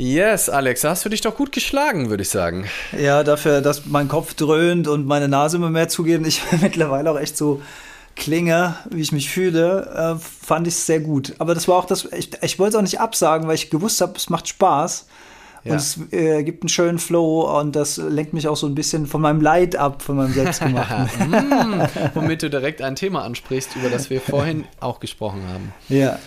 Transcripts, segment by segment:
Yes, Alex, hast du dich doch gut geschlagen, würde ich sagen. Ja, dafür, dass mein Kopf dröhnt und meine Nase immer mehr zugeht und ich mittlerweile auch echt so klinge, wie ich mich fühle, äh, fand ich es sehr gut. Aber das war auch das, ich, ich wollte es auch nicht absagen, weil ich gewusst habe, es macht Spaß. Ja. Und es äh, gibt einen schönen Flow und das lenkt mich auch so ein bisschen von meinem Leid ab, von meinem Selbstgemachten. mm, womit du direkt ein Thema ansprichst, über das wir vorhin auch gesprochen haben. Ja.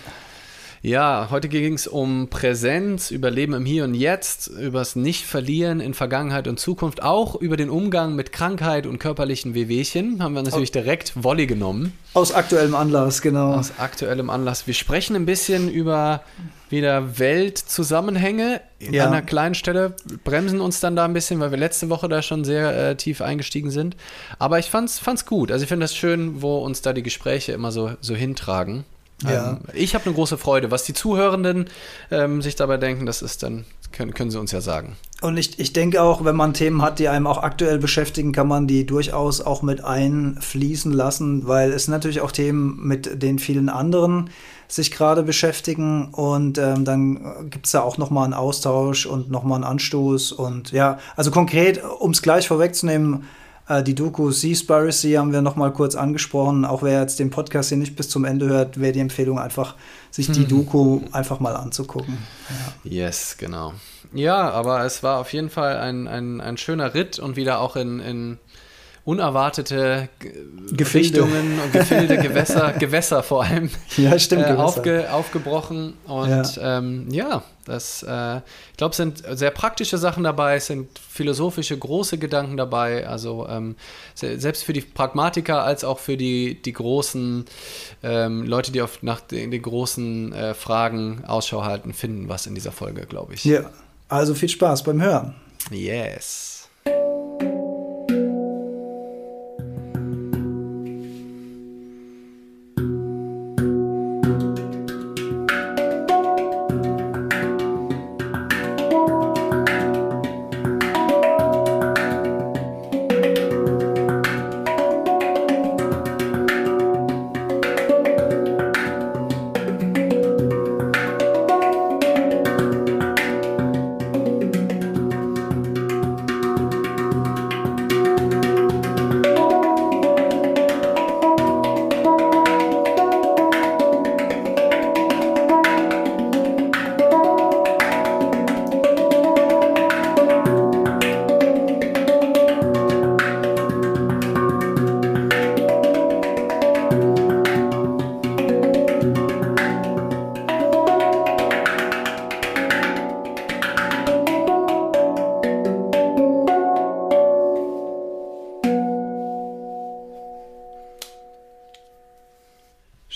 Ja, heute ging es um Präsenz, Überleben im Hier und Jetzt, übers Nicht-Verlieren in Vergangenheit und Zukunft, auch über den Umgang mit Krankheit und körperlichen Wehwehchen. Haben wir natürlich direkt Volley genommen. Aus aktuellem Anlass, genau. Aus aktuellem Anlass. Wir sprechen ein bisschen über wieder Weltzusammenhänge. Ja. An einer kleinen Stelle bremsen uns dann da ein bisschen, weil wir letzte Woche da schon sehr äh, tief eingestiegen sind. Aber ich fand's, fand's gut. Also ich finde das schön, wo uns da die Gespräche immer so, so hintragen. Ja. Ähm, ich habe eine große Freude. Was die Zuhörenden ähm, sich dabei denken, das ist dann, können, können sie uns ja sagen. Und ich, ich denke auch, wenn man Themen hat, die einem auch aktuell beschäftigen, kann man die durchaus auch mit einfließen lassen, weil es natürlich auch Themen mit den vielen anderen sich gerade beschäftigen und ähm, dann gibt es da auch nochmal einen Austausch und nochmal einen Anstoß und ja, also konkret, um es gleich vorwegzunehmen, äh, die Doku Seaspiracy haben wir noch mal kurz angesprochen. Auch wer jetzt den Podcast hier nicht bis zum Ende hört, wäre die Empfehlung einfach, sich die mhm. Doku einfach mal anzugucken. Ja. Yes, genau. Ja, aber es war auf jeden Fall ein, ein, ein schöner Ritt und wieder auch in, in unerwartete Gefilde. Richtungen und Gefilde, Gewässer, Gewässer vor allem ja, stimmt, äh, aufge, aufgebrochen. Und ja, ähm, ja das, äh, ich glaube, es sind sehr praktische Sachen dabei, es sind philosophische, große Gedanken dabei. Also ähm, selbst für die Pragmatiker als auch für die, die großen ähm, Leute, die auf, nach den, den großen äh, Fragen Ausschau halten, finden was in dieser Folge, glaube ich. Ja, also viel Spaß beim Hören. Yes.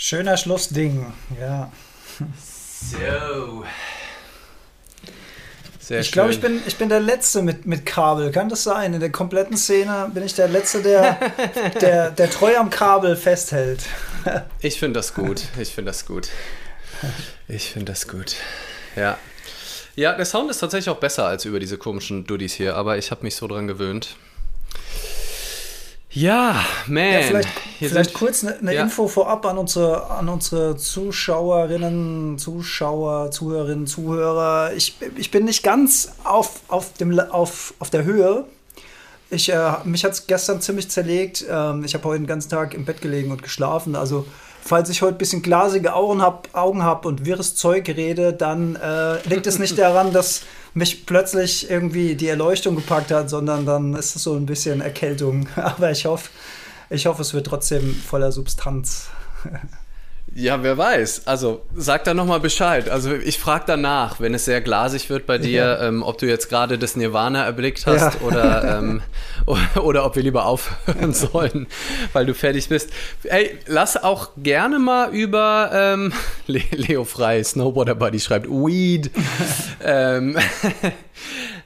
Schöner Schlussding, ja. So. Sehr ich glaube, ich bin, ich bin der Letzte mit, mit Kabel. Kann das sein? In der kompletten Szene bin ich der Letzte, der, der, der treu am Kabel festhält. ich finde das gut. Ich finde das gut. Ich finde das gut. Ja. Ja, der Sound ist tatsächlich auch besser als über diese komischen Duddies hier, aber ich habe mich so dran gewöhnt. Ja, man. Ja, vielleicht, vielleicht kurz eine, eine ja. Info vorab an unsere, an unsere Zuschauerinnen, Zuschauer, Zuhörerinnen, Zuhörer. Ich, ich bin nicht ganz auf, auf, dem, auf, auf der Höhe. Ich, äh, mich hat es gestern ziemlich zerlegt. Ähm, ich habe heute den ganzen Tag im Bett gelegen und geschlafen. Also, falls ich heute ein bisschen glasige Augen habe Augen hab und wirres Zeug rede, dann äh, liegt es nicht daran, dass mich plötzlich irgendwie die Erleuchtung gepackt hat, sondern dann ist es so ein bisschen Erkältung. Aber ich hoffe, ich hoffe, es wird trotzdem voller Substanz. Ja, wer weiß. Also sag da nochmal Bescheid. Also ich frage danach, wenn es sehr glasig wird bei dir, ja. ähm, ob du jetzt gerade das Nirvana erblickt hast ja. oder, ähm, oder, oder, ob wir lieber aufhören sollen, weil du fertig bist. Ey, lass auch gerne mal über ähm, Leo Frei, Snowboarder Buddy schreibt Weed. ähm,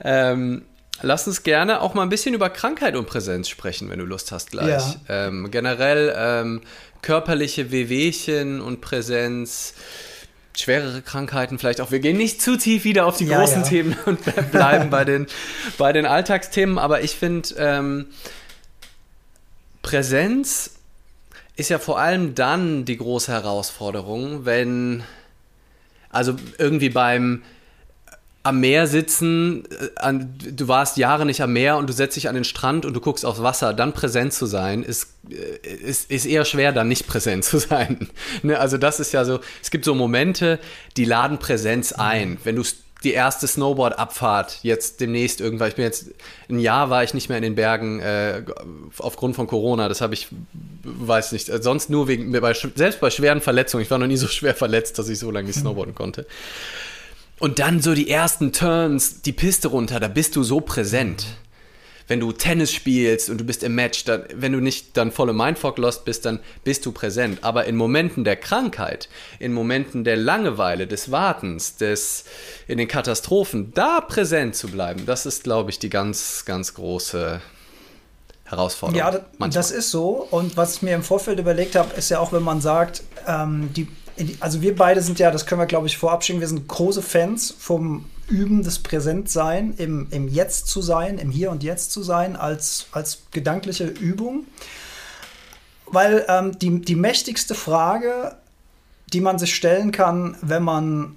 ähm, Lass uns gerne auch mal ein bisschen über Krankheit und Präsenz sprechen, wenn du Lust hast gleich. Ja. Ähm, generell ähm, körperliche Wehwehchen und Präsenz, schwerere Krankheiten vielleicht auch. Wir gehen nicht zu tief wieder auf die ja, großen ja. Themen und bleiben bei, den, bei den Alltagsthemen, aber ich finde, ähm, Präsenz ist ja vor allem dann die große Herausforderung, wenn, also irgendwie beim am Meer sitzen, äh, an, du warst Jahre nicht am Meer und du setzt dich an den Strand und du guckst aufs Wasser, dann präsent zu sein, ist, äh, ist, ist eher schwer, dann nicht präsent zu sein. ne? Also das ist ja so, es gibt so Momente, die laden Präsenz ein. Wenn du die erste Snowboard-Abfahrt jetzt demnächst irgendwann, ich bin jetzt, ein Jahr war ich nicht mehr in den Bergen äh, aufgrund von Corona, das habe ich, weiß nicht, sonst nur wegen, bei, selbst bei schweren Verletzungen, ich war noch nie so schwer verletzt, dass ich so lange nicht snowboarden konnte. Und dann so die ersten Turns, die Piste runter, da bist du so präsent. Wenn du Tennis spielst und du bist im Match, dann, wenn du nicht dann volle Mindfuck lost bist, dann bist du präsent. Aber in Momenten der Krankheit, in Momenten der Langeweile, des Wartens, des, in den Katastrophen, da präsent zu bleiben, das ist, glaube ich, die ganz, ganz große Herausforderung. Ja, manchmal. das ist so. Und was ich mir im Vorfeld überlegt habe, ist ja auch, wenn man sagt, ähm, die also wir beide sind ja, das können wir glaube ich vorab schicken, wir sind große Fans vom Üben des Präsentsein, im, im Jetzt zu sein, im Hier und Jetzt zu sein, als, als gedankliche Übung. Weil ähm, die, die mächtigste Frage, die man sich stellen kann, wenn man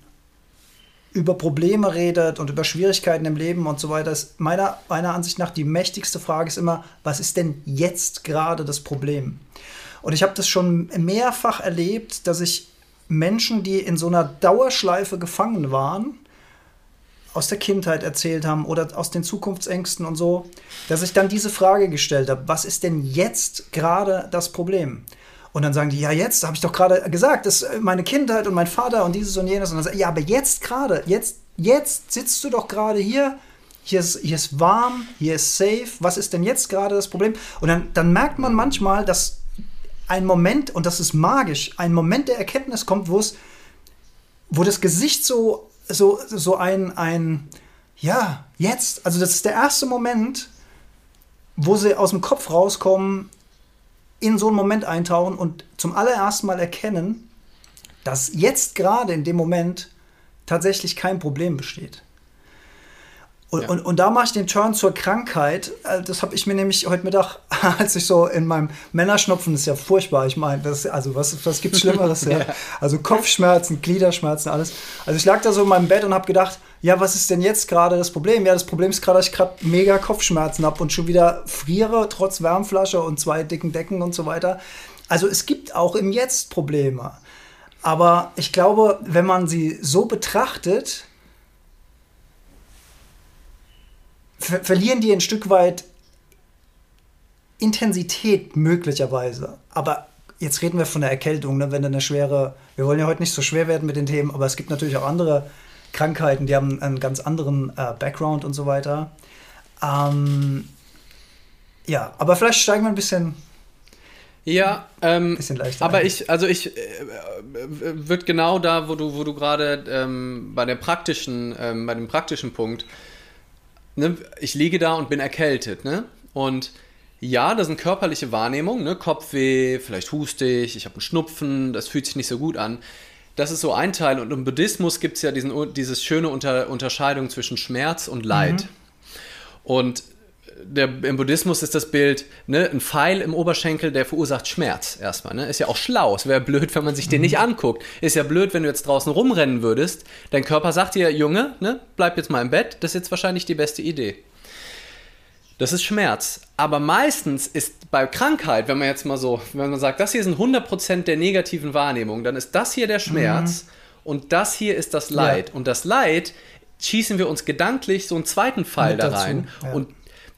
über Probleme redet und über Schwierigkeiten im Leben und so weiter, ist meiner, meiner Ansicht nach die mächtigste Frage ist immer, was ist denn jetzt gerade das Problem? Und ich habe das schon mehrfach erlebt, dass ich Menschen, die in so einer Dauerschleife gefangen waren, aus der Kindheit erzählt haben oder aus den Zukunftsängsten und so, dass ich dann diese Frage gestellt habe, was ist denn jetzt gerade das Problem? Und dann sagen die, ja, jetzt habe ich doch gerade gesagt, das ist meine Kindheit und mein Vater und dieses und jenes. Und dann sagen, ja, aber jetzt gerade, jetzt, jetzt sitzt du doch gerade hier, hier ist, hier ist warm, hier ist safe, was ist denn jetzt gerade das Problem? Und dann, dann merkt man manchmal, dass ein Moment, und das ist magisch, ein Moment der Erkenntnis kommt, wo es, wo das Gesicht so, so, so ein, ein, ja, jetzt, also das ist der erste Moment, wo sie aus dem Kopf rauskommen, in so einen Moment eintauchen und zum allerersten Mal erkennen, dass jetzt gerade in dem Moment tatsächlich kein Problem besteht. Und, ja. und, und, da mache ich den Turn zur Krankheit. Äh, das habe ich mir nämlich heute Mittag, als ich so in meinem Männerschnupfen, das ist ja furchtbar. Ich meine, also was, was gibt Schlimmeres? ja? Also Kopfschmerzen, Gliederschmerzen, alles. Also ich lag da so in meinem Bett und habe gedacht, ja, was ist denn jetzt gerade das Problem? Ja, das Problem ist gerade, dass ich gerade mega Kopfschmerzen habe und schon wieder friere, trotz Wärmflasche und zwei dicken Decken und so weiter. Also es gibt auch im Jetzt Probleme. Aber ich glaube, wenn man sie so betrachtet, ver verlieren die ein Stück weit Intensität möglicherweise. Aber jetzt reden wir von der Erkältung, ne? wenn eine schwere, wir wollen ja heute nicht so schwer werden mit den Themen, aber es gibt natürlich auch andere Krankheiten, die haben einen ganz anderen äh, Background und so weiter. Ähm, ja, aber vielleicht steigen wir ein bisschen. Ja, ähm, bisschen leichter aber ein. ich, also ich äh, wird genau da, wo du, wo du gerade ähm, bei der praktischen, ähm, bei dem praktischen Punkt ne, ich liege da und bin erkältet, ne? Und ja, das sind körperliche Wahrnehmungen, ne? Kopfweh, vielleicht huste ich, ich habe einen Schnupfen, das fühlt sich nicht so gut an. Das ist so ein Teil. Und im Buddhismus gibt es ja diesen, dieses schöne Unter Unterscheidung zwischen Schmerz und Leid. Mhm. Und der, im Buddhismus ist das Bild, ne, ein Pfeil im Oberschenkel, der verursacht Schmerz erstmal. Ne? Ist ja auch schlau. Es wäre blöd, wenn man sich den mhm. nicht anguckt. Ist ja blöd, wenn du jetzt draußen rumrennen würdest. Dein Körper sagt dir, Junge, ne, bleib jetzt mal im Bett. Das ist jetzt wahrscheinlich die beste Idee. Das ist Schmerz. Aber meistens ist bei Krankheit, wenn man jetzt mal so, wenn man sagt, das hier sind 100% der negativen Wahrnehmung, dann ist das hier der Schmerz mhm. und das hier ist das Leid. Ja. Und das Leid schießen wir uns gedanklich so einen zweiten Pfeil da rein. Ja. Und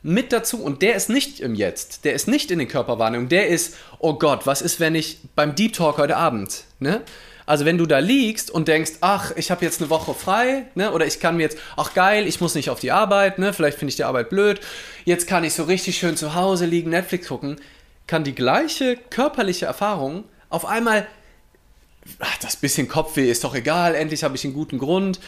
mit dazu und der ist nicht im Jetzt, der ist nicht in den Körperwahrnehmungen, der ist, oh Gott, was ist, wenn ich beim Deep Talk heute Abend, ne? Also wenn du da liegst und denkst, ach, ich habe jetzt eine Woche frei, ne? oder ich kann mir jetzt, ach geil, ich muss nicht auf die Arbeit, ne? vielleicht finde ich die Arbeit blöd, jetzt kann ich so richtig schön zu Hause liegen, Netflix gucken, kann die gleiche körperliche Erfahrung auf einmal, ach, das bisschen Kopfweh ist doch egal, endlich habe ich einen guten Grund,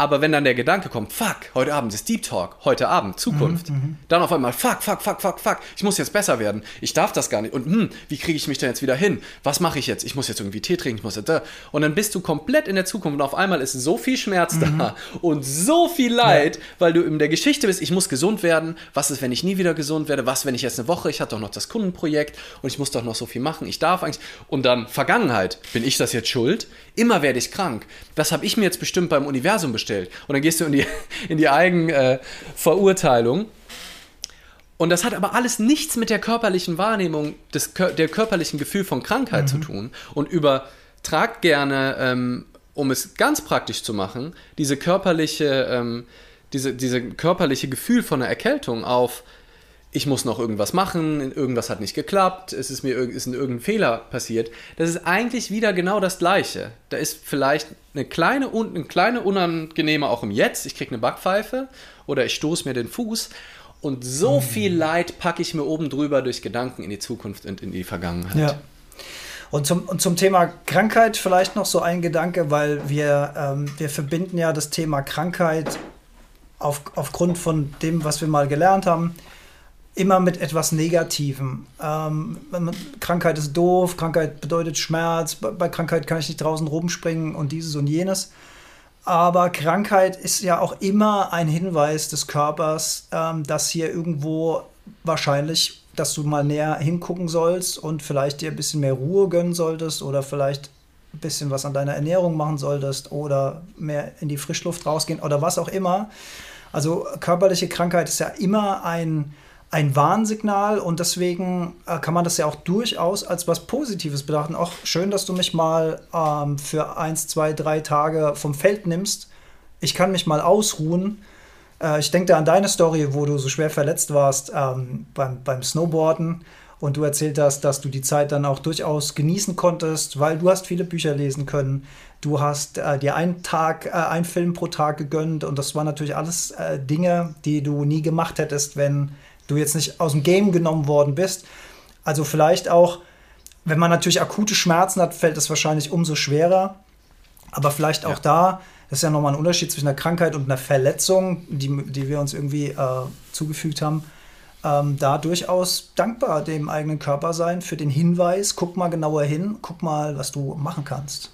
aber wenn dann der Gedanke kommt, fuck, heute Abend ist Deep Talk, heute Abend, Zukunft, mhm, mhm, dann auf einmal, fuck, fuck, fuck, fuck, fuck, ich muss jetzt besser werden, ich darf das gar nicht. Und hm, wie kriege ich mich denn jetzt wieder hin? Was mache ich jetzt? Ich muss jetzt irgendwie Tee trinken, ich muss jetzt da. Und dann bist du komplett in der Zukunft und auf einmal ist so viel Schmerz mhm. da und so viel Leid, ja. weil du in der Geschichte bist, ich muss gesund werden. Was ist, wenn ich nie wieder gesund werde? Was, wenn ich jetzt eine Woche, ich hatte doch noch das Kundenprojekt und ich muss doch noch so viel machen, ich darf eigentlich. Und dann Vergangenheit, bin ich das jetzt schuld? Immer werde ich krank. Das habe ich mir jetzt bestimmt beim Universum bestimmt gestellt. Und dann gehst du in die, in die Eigenverurteilung. Äh, und das hat aber alles nichts mit der körperlichen Wahrnehmung, des, der körperlichen Gefühl von Krankheit mhm. zu tun. Und übertragt gerne, ähm, um es ganz praktisch zu machen, diese körperliche, ähm, diese, diese körperliche Gefühl von einer Erkältung auf ich muss noch irgendwas machen, irgendwas hat nicht geklappt, es ist mir ist irgendein Fehler passiert. Das ist eigentlich wieder genau das Gleiche. Da ist vielleicht eine kleine, eine kleine unangenehme auch im Jetzt. Ich kriege eine Backpfeife oder ich stoße mir den Fuß. Und so mhm. viel Leid packe ich mir oben drüber durch Gedanken in die Zukunft und in die Vergangenheit. Ja. Und zum, und zum Thema Krankheit vielleicht noch so ein Gedanke, weil wir, ähm, wir verbinden ja das Thema Krankheit auf, aufgrund von dem, was wir mal gelernt haben immer mit etwas Negativem. Ähm, Krankheit ist doof, Krankheit bedeutet Schmerz, bei, bei, Krankheit kann ich nicht draußen rumspringen und dieses und jenes. Aber Krankheit ist ja auch immer ein Hinweis des Körpers, ähm, dass hier irgendwo wahrscheinlich, dass du mal näher hingucken sollst und vielleicht dir ein bisschen mehr Ruhe gönnen solltest oder vielleicht ein bisschen was an deiner Ernährung machen solltest oder mehr in die Frischluft rausgehen oder was auch immer. Also körperliche Krankheit ist ja immer ein, ein Warnsignal und deswegen äh, kann man das ja auch durchaus als was Positives betrachten. Auch schön, dass du mich mal ähm, für eins, zwei, drei Tage vom Feld nimmst. Ich kann mich mal ausruhen. Äh, ich denke da an deine Story, wo du so schwer verletzt warst ähm, beim, beim Snowboarden und du erzählt hast, dass du die Zeit dann auch durchaus genießen konntest, weil du hast viele Bücher lesen können. Du hast äh, dir einen Tag, äh, einen Film pro Tag gegönnt und das waren natürlich alles äh, Dinge, die du nie gemacht hättest, wenn du jetzt nicht aus dem Game genommen worden bist. Also vielleicht auch, wenn man natürlich akute Schmerzen hat, fällt es wahrscheinlich umso schwerer. Aber vielleicht auch ja. da, das ist ja nochmal ein Unterschied zwischen einer Krankheit und einer Verletzung, die, die wir uns irgendwie äh, zugefügt haben. Ähm, da durchaus dankbar dem eigenen Körper sein für den Hinweis, guck mal genauer hin, guck mal, was du machen kannst.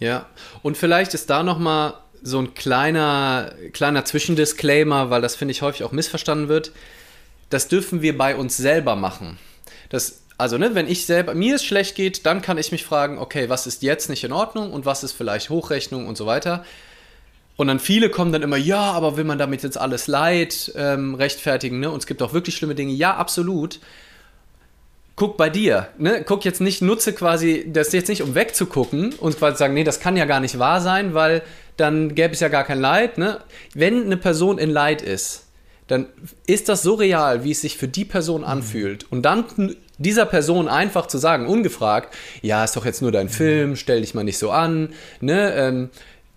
Ja, und vielleicht ist da nochmal so ein kleiner, kleiner Zwischendisclaimer, weil das finde ich häufig auch missverstanden wird das dürfen wir bei uns selber machen. Das, also, ne, wenn ich selber, mir es schlecht geht, dann kann ich mich fragen, okay, was ist jetzt nicht in Ordnung und was ist vielleicht Hochrechnung und so weiter. Und dann viele kommen dann immer, ja, aber will man damit jetzt alles Leid ähm, rechtfertigen, ne? Und es gibt auch wirklich schlimme Dinge. Ja, absolut. Guck bei dir, ne? Guck jetzt nicht, nutze quasi das jetzt nicht, um wegzugucken und quasi sagen, nee, das kann ja gar nicht wahr sein, weil dann gäbe es ja gar kein Leid, ne? Wenn eine Person in Leid ist, dann ist das so real, wie es sich für die Person mhm. anfühlt. Und dann dieser Person einfach zu sagen, ungefragt, ja, ist doch jetzt nur dein mhm. Film, stell dich mal nicht so an, ne, ähm,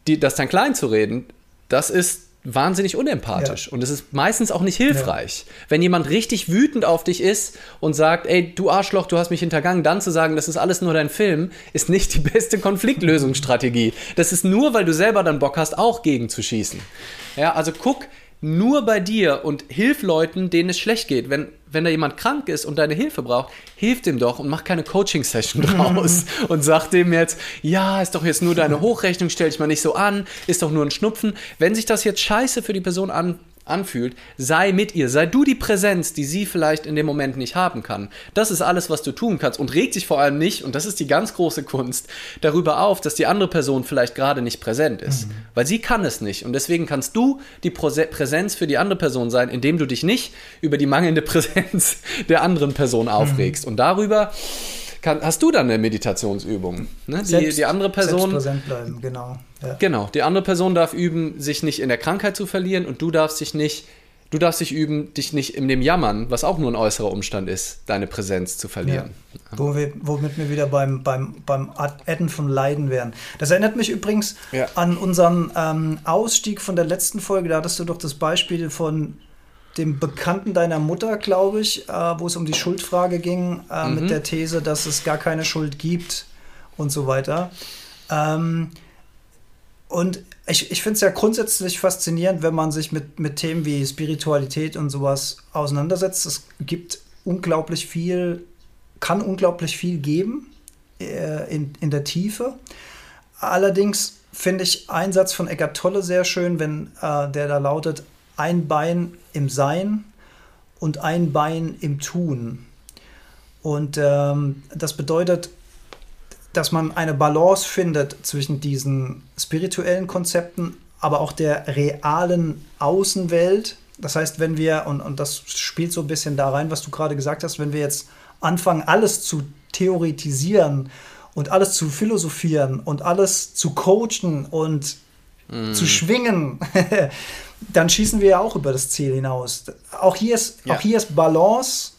die, das dann klein zu reden, das ist wahnsinnig unempathisch ja. und es ist meistens auch nicht hilfreich. Ja. Wenn jemand richtig wütend auf dich ist und sagt, ey, du Arschloch, du hast mich hintergangen, dann zu sagen, das ist alles nur dein Film, ist nicht die beste Konfliktlösungsstrategie. Das ist nur, weil du selber dann Bock hast, auch gegenzuschießen. Ja, also guck, nur bei dir und hilf Leuten, denen es schlecht geht. Wenn, wenn da jemand krank ist und deine Hilfe braucht, hilf dem doch und mach keine Coaching-Session draus und sag dem jetzt, ja, ist doch jetzt nur deine Hochrechnung, stell dich mal nicht so an, ist doch nur ein Schnupfen. Wenn sich das jetzt scheiße für die Person an, anfühlt, sei mit ihr, sei du die Präsenz, die sie vielleicht in dem Moment nicht haben kann. Das ist alles, was du tun kannst und regt sich vor allem nicht, und das ist die ganz große Kunst, darüber auf, dass die andere Person vielleicht gerade nicht präsent ist, mhm. weil sie kann es nicht und deswegen kannst du die Präsenz für die andere Person sein, indem du dich nicht über die mangelnde Präsenz der anderen Person aufregst mhm. und darüber kann, hast du dann eine Meditationsübung. Ne? Die, Selbst, die andere Person. präsent bleiben, genau. Ja. Genau. Die andere Person darf üben, sich nicht in der Krankheit zu verlieren und du darfst dich nicht. Du darfst dich üben, dich nicht in dem Jammern, was auch nur ein äußerer Umstand ist, deine Präsenz zu verlieren. Ja. Wo wir, womit wir wieder beim, beim, beim Adden von Leiden wären. Das erinnert mich übrigens ja. an unseren ähm, Ausstieg von der letzten Folge. Da hattest du doch das Beispiel von dem Bekannten deiner Mutter, glaube ich, äh, wo es um die Schuldfrage ging, äh, mhm. mit der These, dass es gar keine Schuld gibt und so weiter. Ähm, und ich, ich finde es ja grundsätzlich faszinierend, wenn man sich mit, mit Themen wie Spiritualität und sowas auseinandersetzt. Es gibt unglaublich viel, kann unglaublich viel geben äh, in, in der Tiefe. Allerdings finde ich einen Satz von Eckart Tolle sehr schön, wenn äh, der da lautet, ein Bein im Sein und ein Bein im Tun. Und ähm, das bedeutet, dass man eine Balance findet zwischen diesen spirituellen Konzepten aber auch der realen Außenwelt. Das heißt, wenn wir, und, und das spielt so ein bisschen da rein, was du gerade gesagt hast, wenn wir jetzt anfangen, alles zu theoretisieren und alles zu philosophieren und alles zu coachen und mm. zu schwingen, dann schießen wir ja auch über das Ziel hinaus. Auch hier ist, ja. auch hier ist Balance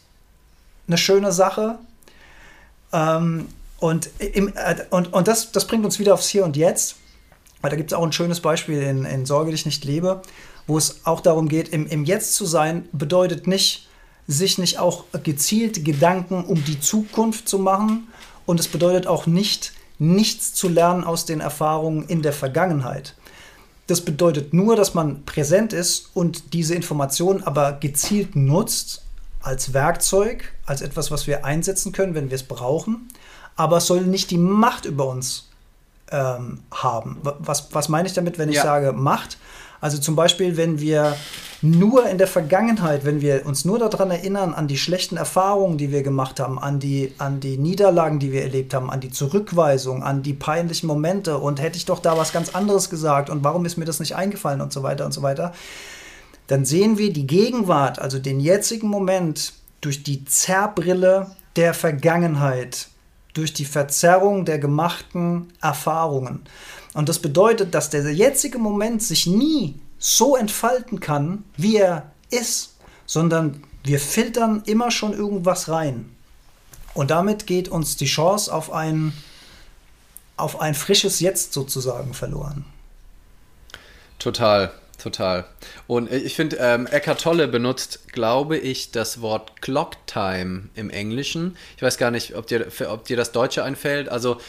eine schöne Sache. Ähm, und im, äh, und, und das, das bringt uns wieder aufs Hier und Jetzt. Weil da gibt es auch ein schönes Beispiel in, in Sorge dich nicht lebe, wo es auch darum geht, im, im Jetzt zu sein, bedeutet nicht, sich nicht auch gezielt Gedanken um die Zukunft zu machen. Und es bedeutet auch nicht, nichts zu lernen aus den Erfahrungen in der Vergangenheit. Das bedeutet nur, dass man präsent ist und diese Informationen aber gezielt nutzt als Werkzeug, als etwas, was wir einsetzen können, wenn wir es brauchen. Aber es soll nicht die Macht über uns ähm, haben. Was, was meine ich damit, wenn ich ja. sage Macht? Also zum Beispiel, wenn wir nur in der Vergangenheit, wenn wir uns nur daran erinnern, an die schlechten Erfahrungen, die wir gemacht haben, an die, an die Niederlagen, die wir erlebt haben, an die Zurückweisung, an die peinlichen Momente und hätte ich doch da was ganz anderes gesagt und warum ist mir das nicht eingefallen und so weiter und so weiter, dann sehen wir die Gegenwart, also den jetzigen Moment, durch die Zerrbrille der Vergangenheit, durch die Verzerrung der gemachten Erfahrungen. Und das bedeutet, dass der jetzige Moment sich nie so entfalten kann, wie er ist, sondern wir filtern immer schon irgendwas rein. Und damit geht uns die Chance auf ein, auf ein frisches Jetzt sozusagen verloren. Total. Total. Und ich finde, ähm, Eckart Tolle benutzt, glaube ich, das Wort Clock Time im Englischen. Ich weiß gar nicht, ob dir, ob dir das Deutsche einfällt. Also,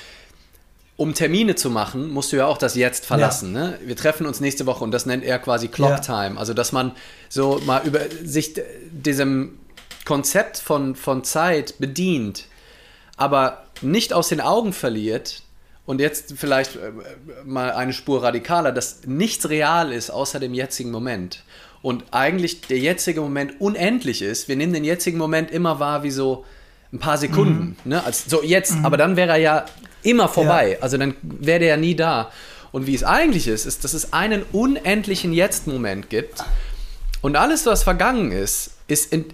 um Termine zu machen, musst du ja auch das Jetzt verlassen. Ja. Ne? Wir treffen uns nächste Woche und das nennt er quasi Clock ja. Time. Also, dass man so mal über sich diesem Konzept von, von Zeit bedient, aber nicht aus den Augen verliert, und jetzt vielleicht äh, mal eine Spur radikaler, dass nichts real ist außer dem jetzigen Moment. Und eigentlich der jetzige Moment unendlich ist. Wir nehmen den jetzigen Moment immer wahr wie so ein paar Sekunden. Mhm. Ne? Also, so jetzt, mhm. aber dann wäre er ja immer vorbei. Ja. Also dann wäre der ja nie da. Und wie es eigentlich ist, ist, dass es einen unendlichen Jetzt-Moment gibt. Und alles, was vergangen ist, ist in,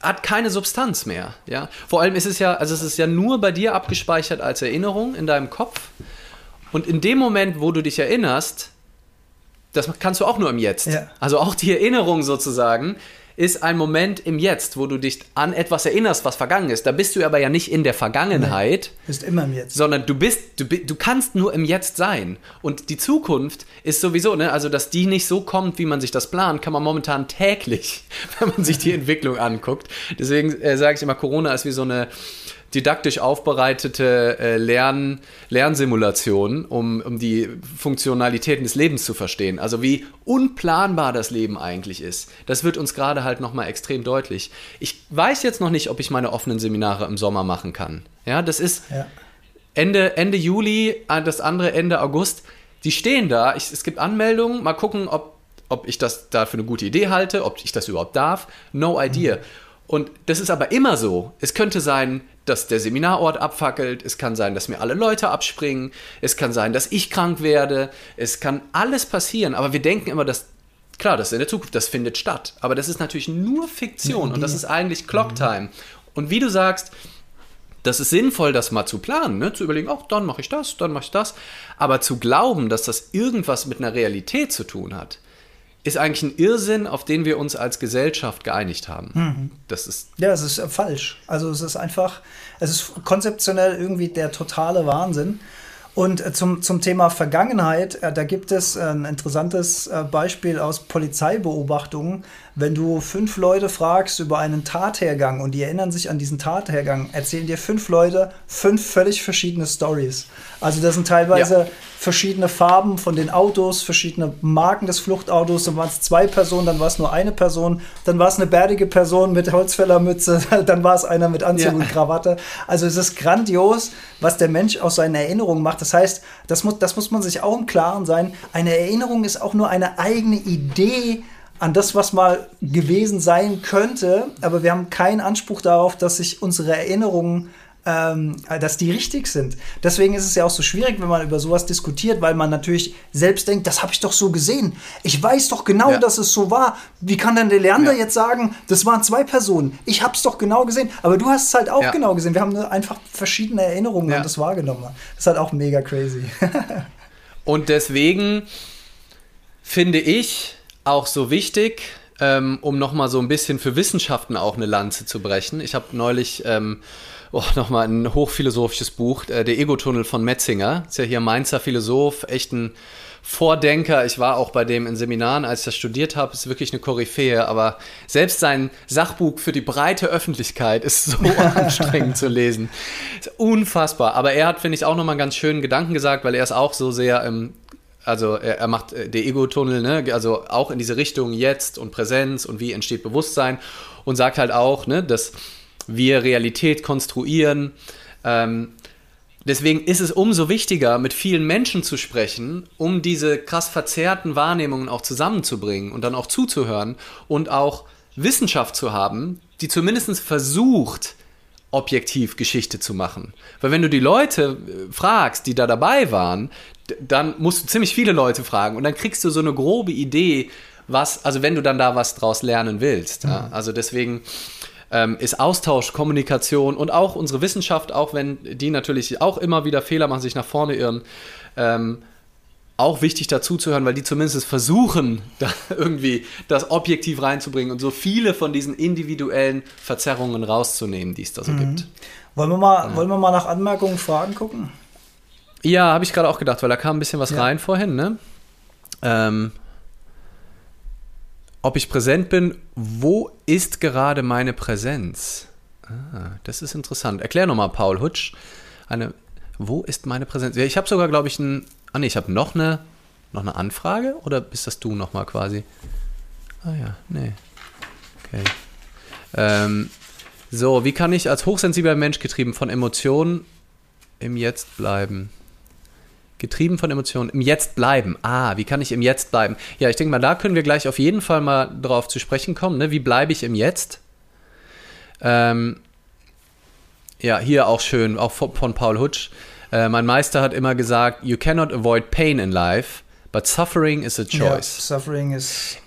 hat keine Substanz mehr. Ja? Vor allem ist es ja, also es ist ja nur bei dir abgespeichert als Erinnerung in deinem Kopf. Und in dem Moment, wo du dich erinnerst, das kannst du auch nur im Jetzt. Ja. Also auch die Erinnerung sozusagen ist ein Moment im Jetzt, wo du dich an etwas erinnerst, was vergangen ist. Da bist du aber ja nicht in der Vergangenheit. Du bist immer im Jetzt. Sondern du bist, du, du kannst nur im Jetzt sein. Und die Zukunft ist sowieso, ne, also dass die nicht so kommt, wie man sich das plant, kann man momentan täglich, wenn man sich die Entwicklung anguckt. Deswegen äh, sage ich immer, Corona ist wie so eine didaktisch aufbereitete äh, Lern Lernsimulation, um, um die Funktionalitäten des Lebens zu verstehen. Also wie unplanbar das Leben eigentlich ist. Das wird uns gerade halt nochmal extrem deutlich. Ich weiß jetzt noch nicht, ob ich meine offenen Seminare im Sommer machen kann. Ja, das ist ja. Ende, Ende Juli, äh, das andere Ende August. Die stehen da. Ich, es gibt Anmeldungen. Mal gucken, ob, ob ich das da für eine gute Idee halte, ob ich das überhaupt darf. No idea. Mhm. Und das ist aber immer so. Es könnte sein, dass der Seminarort abfackelt, es kann sein, dass mir alle Leute abspringen, es kann sein, dass ich krank werde, es kann alles passieren, aber wir denken immer, dass klar, das ist in der Zukunft, das findet statt, aber das ist natürlich nur Fiktion und das ist eigentlich Clocktime. Und wie du sagst, das ist sinnvoll, das mal zu planen, ne? zu überlegen, oh, dann mache ich das, dann mache ich das, aber zu glauben, dass das irgendwas mit einer Realität zu tun hat, ist eigentlich ein Irrsinn, auf den wir uns als Gesellschaft geeinigt haben. Mhm. Das ist ja, es ist falsch. Also es ist einfach, es ist konzeptionell irgendwie der totale Wahnsinn. Und äh, zum, zum Thema Vergangenheit, äh, da gibt es ein interessantes äh, Beispiel aus Polizeibeobachtungen. Wenn du fünf Leute fragst über einen Tathergang und die erinnern sich an diesen Tathergang, erzählen dir fünf Leute fünf völlig verschiedene Stories. Also das sind teilweise ja. verschiedene Farben von den Autos, verschiedene Marken des Fluchtautos. Dann waren es zwei Personen, dann war es nur eine Person, dann war es eine bärtige Person mit Holzfällermütze, dann war es einer mit Anzug ja. und Krawatte. Also es ist grandios, was der Mensch aus seinen Erinnerungen macht. Das heißt, das muss, das muss man sich auch im Klaren sein. Eine Erinnerung ist auch nur eine eigene Idee an das, was mal gewesen sein könnte, aber wir haben keinen Anspruch darauf, dass sich unsere Erinnerungen ähm, dass die richtig sind. Deswegen ist es ja auch so schwierig, wenn man über sowas diskutiert, weil man natürlich selbst denkt, das habe ich doch so gesehen. Ich weiß doch genau, ja. dass es so war. Wie kann denn der Leander ja. jetzt sagen, das waren zwei Personen? Ich habe es doch genau gesehen. Aber du hast es halt auch ja. genau gesehen. Wir haben einfach verschiedene Erinnerungen an das wahrgenommen. Das ist halt auch mega crazy. Und deswegen finde ich auch so wichtig, ähm, um nochmal so ein bisschen für Wissenschaften auch eine Lanze zu brechen. Ich habe neulich ähm, oh, nochmal ein hochphilosophisches Buch, äh, Der Ego-Tunnel von Metzinger. Ist ja hier Mainzer Philosoph, echt ein Vordenker. Ich war auch bei dem in Seminaren, als ich das studiert habe, ist wirklich eine Koryphäe. Aber selbst sein Sachbuch für die breite Öffentlichkeit ist so anstrengend zu lesen. Ist unfassbar. Aber er hat, finde ich, auch nochmal einen ganz schönen Gedanken gesagt, weil er ist auch so sehr ähm, also er, er macht äh, der Ego-Tunnel, ne? also auch in diese Richtung jetzt und Präsenz und wie entsteht Bewusstsein und sagt halt auch, ne, dass wir Realität konstruieren. Ähm, deswegen ist es umso wichtiger, mit vielen Menschen zu sprechen, um diese krass verzerrten Wahrnehmungen auch zusammenzubringen und dann auch zuzuhören und auch Wissenschaft zu haben, die zumindest versucht, objektiv Geschichte zu machen. Weil wenn du die Leute äh, fragst, die da dabei waren, dann musst du ziemlich viele Leute fragen und dann kriegst du so eine grobe Idee, was, also wenn du dann da was draus lernen willst. Mhm. Ja? Also deswegen ähm, ist Austausch, Kommunikation und auch unsere Wissenschaft, auch wenn die natürlich auch immer wieder Fehler machen, sich nach vorne irren, ähm, auch wichtig dazu zu hören, weil die zumindest versuchen, da irgendwie das objektiv reinzubringen und so viele von diesen individuellen Verzerrungen rauszunehmen, die es da so mhm. gibt. Wollen wir, mal, ja. wollen wir mal nach Anmerkungen, Fragen gucken? Ja, habe ich gerade auch gedacht, weil da kam ein bisschen was ja. rein vorhin, ne? Ähm, ob ich präsent bin, wo ist gerade meine Präsenz? Ah, das ist interessant. Erklär nochmal, Paul Hutsch. Eine, wo ist meine Präsenz? Ja, ich habe sogar, glaube ich, ein. Ah, nee, ich habe noch eine, noch eine Anfrage oder bist das du nochmal quasi? Ah, ja, nee. Okay. Ähm, so, wie kann ich als hochsensibler Mensch getrieben von Emotionen im Jetzt bleiben? Getrieben von Emotionen, im Jetzt bleiben. Ah, wie kann ich im Jetzt bleiben? Ja, ich denke mal, da können wir gleich auf jeden Fall mal drauf zu sprechen kommen. Ne? Wie bleibe ich im Jetzt? Ähm, ja, hier auch schön, auch von, von Paul Hutsch. Äh, mein Meister hat immer gesagt, you cannot avoid pain in life, but suffering is a choice. Ja, suffering ist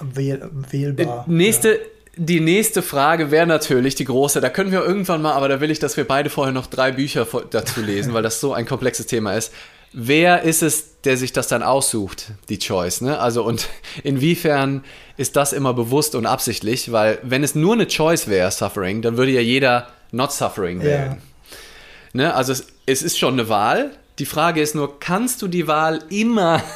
wähl wählbar. Äh, nächste, ja die nächste Frage wäre natürlich die große, da können wir irgendwann mal, aber da will ich, dass wir beide vorher noch drei Bücher dazu lesen, weil das so ein komplexes Thema ist. Wer ist es, der sich das dann aussucht, die Choice? Ne? Also und inwiefern ist das immer bewusst und absichtlich? Weil wenn es nur eine Choice wäre, Suffering, dann würde ja jeder Not Suffering wählen. Ja. Ne? Also es, es ist schon eine Wahl. Die Frage ist nur, kannst du die Wahl immer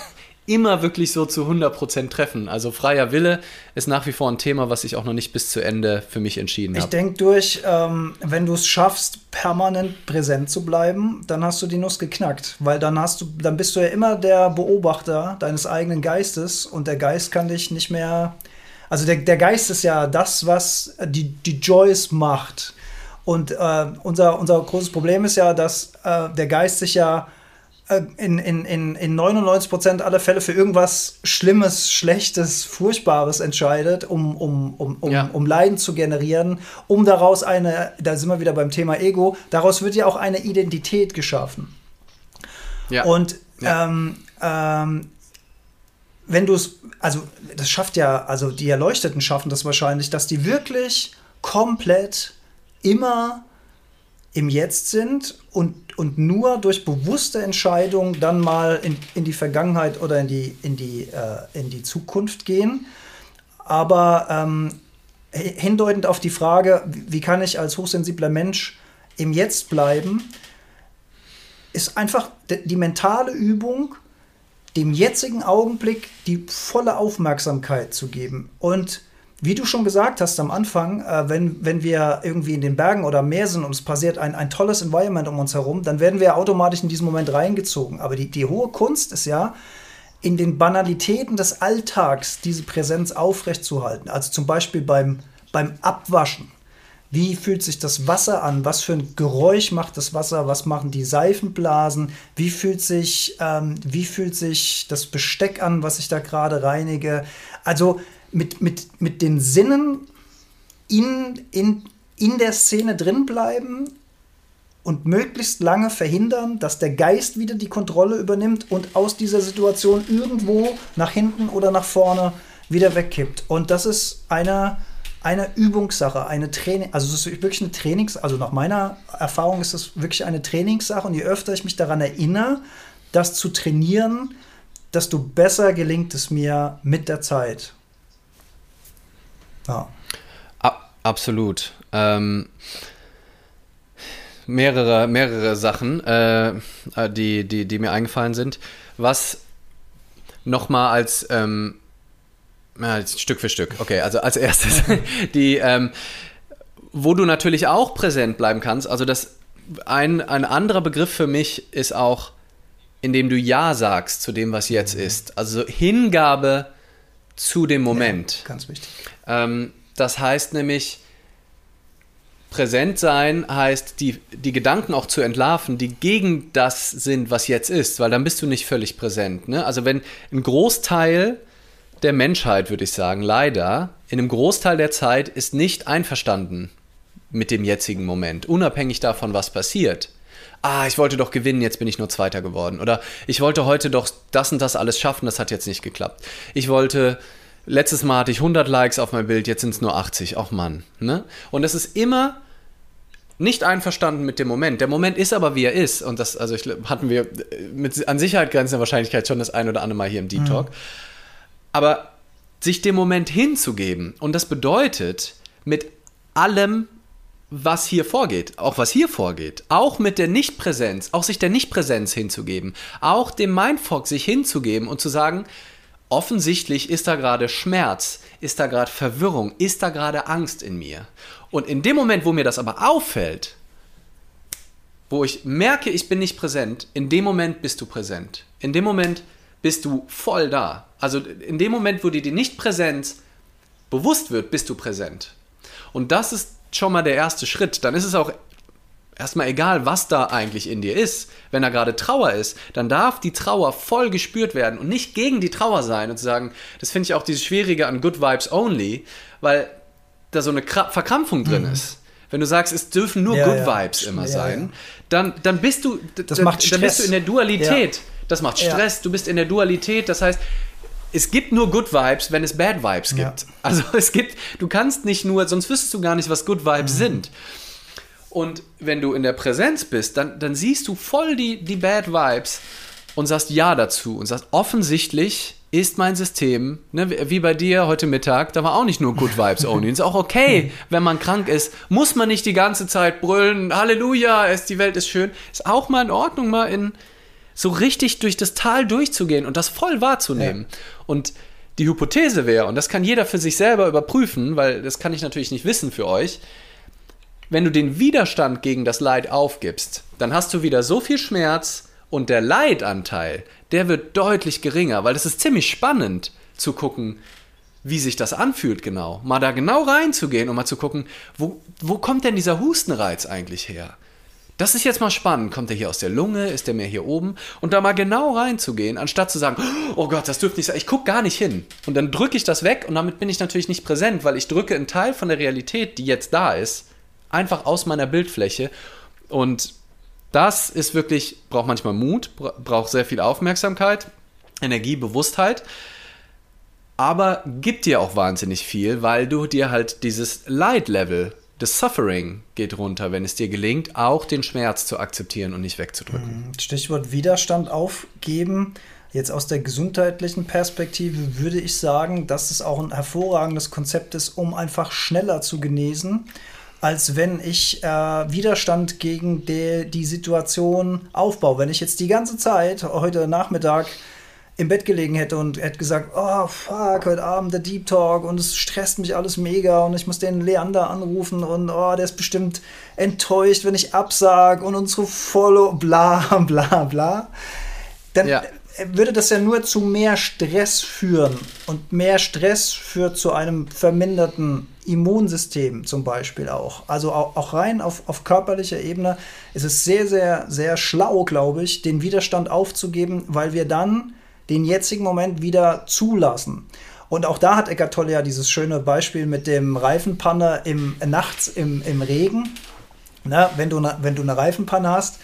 immer wirklich so zu 100% treffen. Also freier Wille ist nach wie vor ein Thema, was ich auch noch nicht bis zu Ende für mich entschieden habe. Ich denke durch, ähm, wenn du es schaffst, permanent präsent zu bleiben, dann hast du die Nuss geknackt, weil dann hast du, dann bist du ja immer der Beobachter deines eigenen Geistes und der Geist kann dich nicht mehr, also der, der Geist ist ja das, was die, die Joyce macht. Und äh, unser, unser großes Problem ist ja, dass äh, der Geist sich ja äh, in, in, in, in 99% aller Fälle für irgendwas Schlimmes, Schlechtes, Furchtbares entscheidet, um, um, um, um, ja. um Leiden zu generieren, um daraus eine, da sind wir wieder beim Thema Ego, daraus wird ja auch eine Identität geschaffen. Ja. Und ja. Ähm, ähm, wenn du es, also das schafft ja, also die Erleuchteten schaffen das wahrscheinlich, dass die wirklich komplett immer im Jetzt sind und, und nur durch bewusste Entscheidungen dann mal in, in die Vergangenheit oder in die, in die, äh, in die Zukunft gehen. Aber ähm, hindeutend auf die Frage, wie kann ich als hochsensibler Mensch im Jetzt bleiben, ist einfach die mentale Übung, dem jetzigen Augenblick die volle Aufmerksamkeit zu geben. Und wie du schon gesagt hast am Anfang, äh, wenn, wenn wir irgendwie in den Bergen oder Meer sind und es passiert ein, ein tolles Environment um uns herum, dann werden wir automatisch in diesen Moment reingezogen. Aber die, die hohe Kunst ist ja, in den Banalitäten des Alltags diese Präsenz aufrechtzuerhalten. Also zum Beispiel beim, beim Abwaschen. Wie fühlt sich das Wasser an? Was für ein Geräusch macht das Wasser? Was machen die Seifenblasen? Wie fühlt sich, ähm, wie fühlt sich das Besteck an, was ich da gerade reinige? Also mit, mit, mit den Sinnen in, in, in der Szene drin bleiben und möglichst lange verhindern, dass der Geist wieder die Kontrolle übernimmt und aus dieser Situation irgendwo nach hinten oder nach vorne wieder wegkippt. Und das ist eine, eine Übungssache, eine Training, also es ist wirklich eine Trainings, also nach meiner Erfahrung ist es wirklich eine Trainingssache und je öfter ich mich daran erinnere, das zu trainieren, desto besser gelingt es mir mit der Zeit. Ja. Absolut. Ähm, mehrere, mehrere Sachen, äh, die, die, die mir eingefallen sind. Was nochmal als ähm, ja, Stück für Stück. Okay, also als erstes die, ähm, wo du natürlich auch präsent bleiben kannst. Also das ein, ein anderer Begriff für mich ist auch, indem du Ja sagst zu dem, was jetzt mhm. ist. Also Hingabe zu dem Moment. Ja, ganz wichtig. Ähm, das heißt nämlich, präsent sein heißt, die, die Gedanken auch zu entlarven, die gegen das sind, was jetzt ist, weil dann bist du nicht völlig präsent. Ne? Also wenn ein Großteil der Menschheit, würde ich sagen, leider, in einem Großteil der Zeit ist nicht einverstanden mit dem jetzigen Moment, unabhängig davon, was passiert. Ah, ich wollte doch gewinnen, jetzt bin ich nur Zweiter geworden. Oder ich wollte heute doch das und das alles schaffen, das hat jetzt nicht geklappt. Ich wollte letztes Mal hatte ich 100 Likes auf mein Bild, jetzt sind es nur 80. Ach Mann. Ne? Und es ist immer nicht einverstanden mit dem Moment. Der Moment ist aber, wie er ist. Und das, also ich, hatten wir mit an Sicherheit grenzender Wahrscheinlichkeit schon das ein oder andere Mal hier im Deep Talk. Mhm. Aber sich dem Moment hinzugeben, und das bedeutet, mit allem, was hier vorgeht, auch was hier vorgeht, auch mit der Nichtpräsenz, auch sich der Nichtpräsenz hinzugeben, auch dem Mindfuck sich hinzugeben und zu sagen, offensichtlich ist da gerade Schmerz, ist da gerade Verwirrung, ist da gerade Angst in mir. Und in dem Moment, wo mir das aber auffällt, wo ich merke, ich bin nicht präsent, in dem Moment bist du präsent. In dem Moment bist du voll da. Also in dem Moment, wo dir die Nichtpräsenz bewusst wird, bist du präsent. Und das ist schon mal der erste Schritt. Dann ist es auch erstmal egal, was da eigentlich in dir ist. Wenn da gerade Trauer ist, dann darf die Trauer voll gespürt werden und nicht gegen die Trauer sein und zu sagen, das finde ich auch dieses Schwierige an Good Vibes Only, weil da so eine Verkrampfung drin mhm. ist. Wenn du sagst, es dürfen nur ja, Good ja. Vibes immer ja, sein, Dann, dann bist du, das macht Stress. dann bist du in der Dualität. Das macht Stress, du bist in der Dualität, das heißt, es gibt nur Good Vibes, wenn es Bad Vibes gibt. Also es gibt, du kannst nicht nur, sonst wüsstest du gar nicht, was Good Vibes mhm. sind. Und wenn du in der Präsenz bist, dann, dann siehst du voll die, die Bad Vibes und sagst Ja dazu und sagst, offensichtlich ist mein System, ne, wie bei dir heute Mittag, da war auch nicht nur Good Vibes only. ist auch okay, wenn man krank ist, muss man nicht die ganze Zeit brüllen, Halleluja, es, die Welt ist schön. Ist auch mal in Ordnung, mal in so richtig durch das Tal durchzugehen und das voll wahrzunehmen. Ja. Und die Hypothese wäre, und das kann jeder für sich selber überprüfen, weil das kann ich natürlich nicht wissen für euch, wenn du den Widerstand gegen das Leid aufgibst, dann hast du wieder so viel Schmerz und der Leidanteil, der wird deutlich geringer, weil es ist ziemlich spannend zu gucken, wie sich das anfühlt genau. Mal da genau reinzugehen und mal zu gucken, wo, wo kommt denn dieser Hustenreiz eigentlich her? Das ist jetzt mal spannend. Kommt der hier aus der Lunge? Ist der mehr hier oben? Und da mal genau reinzugehen, anstatt zu sagen, oh Gott, das dürfte nicht sein. Ich gucke gar nicht hin. Und dann drücke ich das weg und damit bin ich natürlich nicht präsent, weil ich drücke einen Teil von der Realität, die jetzt da ist, einfach aus meiner Bildfläche. Und das ist wirklich, braucht manchmal Mut, braucht sehr viel Aufmerksamkeit, Energie, Bewusstheit. Aber gibt dir auch wahnsinnig viel, weil du dir halt dieses Light-Level, das Suffering geht runter, wenn es dir gelingt, auch den Schmerz zu akzeptieren und nicht wegzudrücken. Mhm. Stichwort Widerstand aufgeben. Jetzt aus der gesundheitlichen Perspektive würde ich sagen, dass es auch ein hervorragendes Konzept ist, um einfach schneller zu genesen als wenn ich äh, Widerstand gegen die, die Situation aufbaue. Wenn ich jetzt die ganze Zeit heute Nachmittag im Bett gelegen hätte und hätte gesagt, oh fuck, heute Abend der Deep Talk und es stresst mich alles mega und ich muss den Leander anrufen und oh, der ist bestimmt enttäuscht, wenn ich absag und unsere Follow, bla bla bla, dann ja. würde das ja nur zu mehr Stress führen und mehr Stress führt zu einem verminderten Immunsystem zum Beispiel auch. Also auch, auch rein auf, auf körperlicher Ebene ist es sehr, sehr, sehr schlau, glaube ich, den Widerstand aufzugeben, weil wir dann den jetzigen Moment wieder zulassen. Und auch da hat Eckart Tolle ja dieses schöne Beispiel mit dem Reifenpanne im, nachts im, im Regen. Na, wenn, du ne, wenn du eine Reifenpanne hast,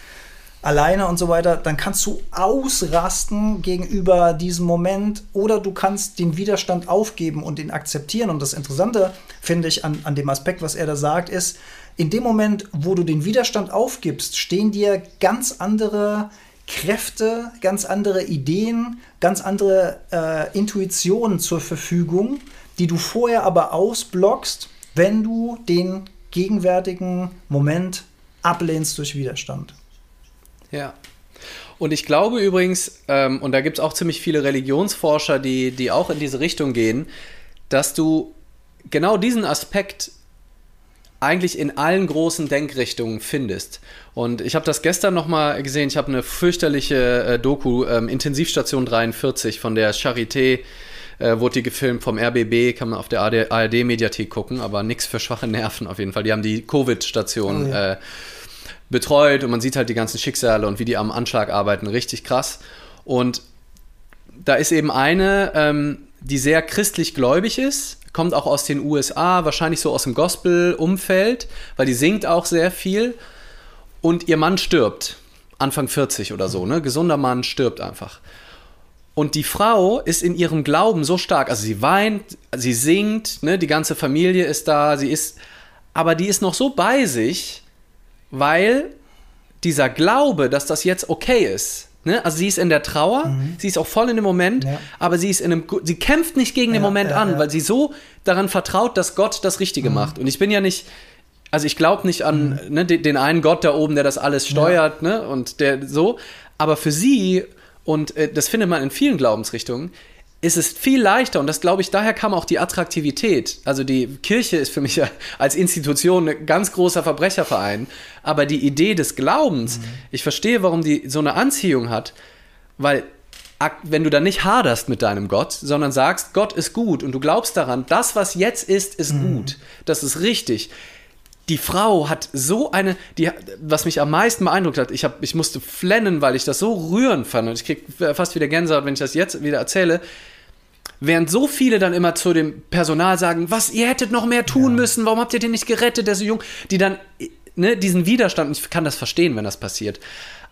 alleine und so weiter, dann kannst du ausrasten gegenüber diesem Moment oder du kannst den Widerstand aufgeben und ihn akzeptieren. Und das Interessante, finde ich, an, an dem Aspekt, was er da sagt, ist, in dem Moment, wo du den Widerstand aufgibst, stehen dir ganz andere Kräfte, ganz andere Ideen, ganz andere äh, Intuitionen zur Verfügung, die du vorher aber ausblockst, wenn du den gegenwärtigen Moment ablehnst durch Widerstand. Ja. Und ich glaube übrigens, ähm, und da gibt es auch ziemlich viele Religionsforscher, die, die auch in diese Richtung gehen, dass du genau diesen Aspekt eigentlich in allen großen Denkrichtungen findest. Und ich habe das gestern nochmal gesehen. Ich habe eine fürchterliche äh, Doku, ähm, Intensivstation 43 von der Charité, äh, wurde die gefilmt vom RBB, kann man auf der ARD-Mediathek gucken, aber nichts für schwache Nerven auf jeden Fall. Die haben die Covid-Station oh, ja. äh, betreut und man sieht halt die ganzen Schicksale und wie die am Anschlag arbeiten. Richtig krass. Und da ist eben eine, ähm, die sehr christlich gläubig ist kommt auch aus den USA, wahrscheinlich so aus dem Gospel-Umfeld, weil die singt auch sehr viel. Und ihr Mann stirbt, Anfang 40 oder so, ne? Gesunder Mann stirbt einfach. Und die Frau ist in ihrem Glauben so stark, also sie weint, sie singt, ne? Die ganze Familie ist da, sie ist, aber die ist noch so bei sich, weil dieser Glaube, dass das jetzt okay ist, Ne? Also sie ist in der Trauer, mhm. sie ist auch voll in dem Moment, ja. aber sie ist in einem, sie kämpft nicht gegen den Moment ja, an, weil sie so daran vertraut, dass Gott das Richtige mhm. macht. Und ich bin ja nicht, also ich glaube nicht an mhm. ne, den, den, einen Gott da oben, der das alles steuert, ne? Und der so. Aber für sie, und äh, das findet man in vielen Glaubensrichtungen, ist es viel leichter und das glaube ich, daher kam auch die Attraktivität. Also die Kirche ist für mich als Institution ein ganz großer Verbrecherverein, aber die Idee des Glaubens, mhm. ich verstehe, warum die so eine Anziehung hat, weil wenn du dann nicht haderst mit deinem Gott, sondern sagst, Gott ist gut und du glaubst daran, das, was jetzt ist, ist mhm. gut, das ist richtig. Die Frau hat so eine, die, was mich am meisten beeindruckt hat, ich, hab, ich musste flennen, weil ich das so rührend fand und ich kriege fast wieder Gänsehaut, wenn ich das jetzt wieder erzähle Während so viele dann immer zu dem Personal sagen, was, ihr hättet noch mehr tun ja. müssen, warum habt ihr den nicht gerettet, der so jung, die dann ne, diesen Widerstand, ich kann das verstehen, wenn das passiert.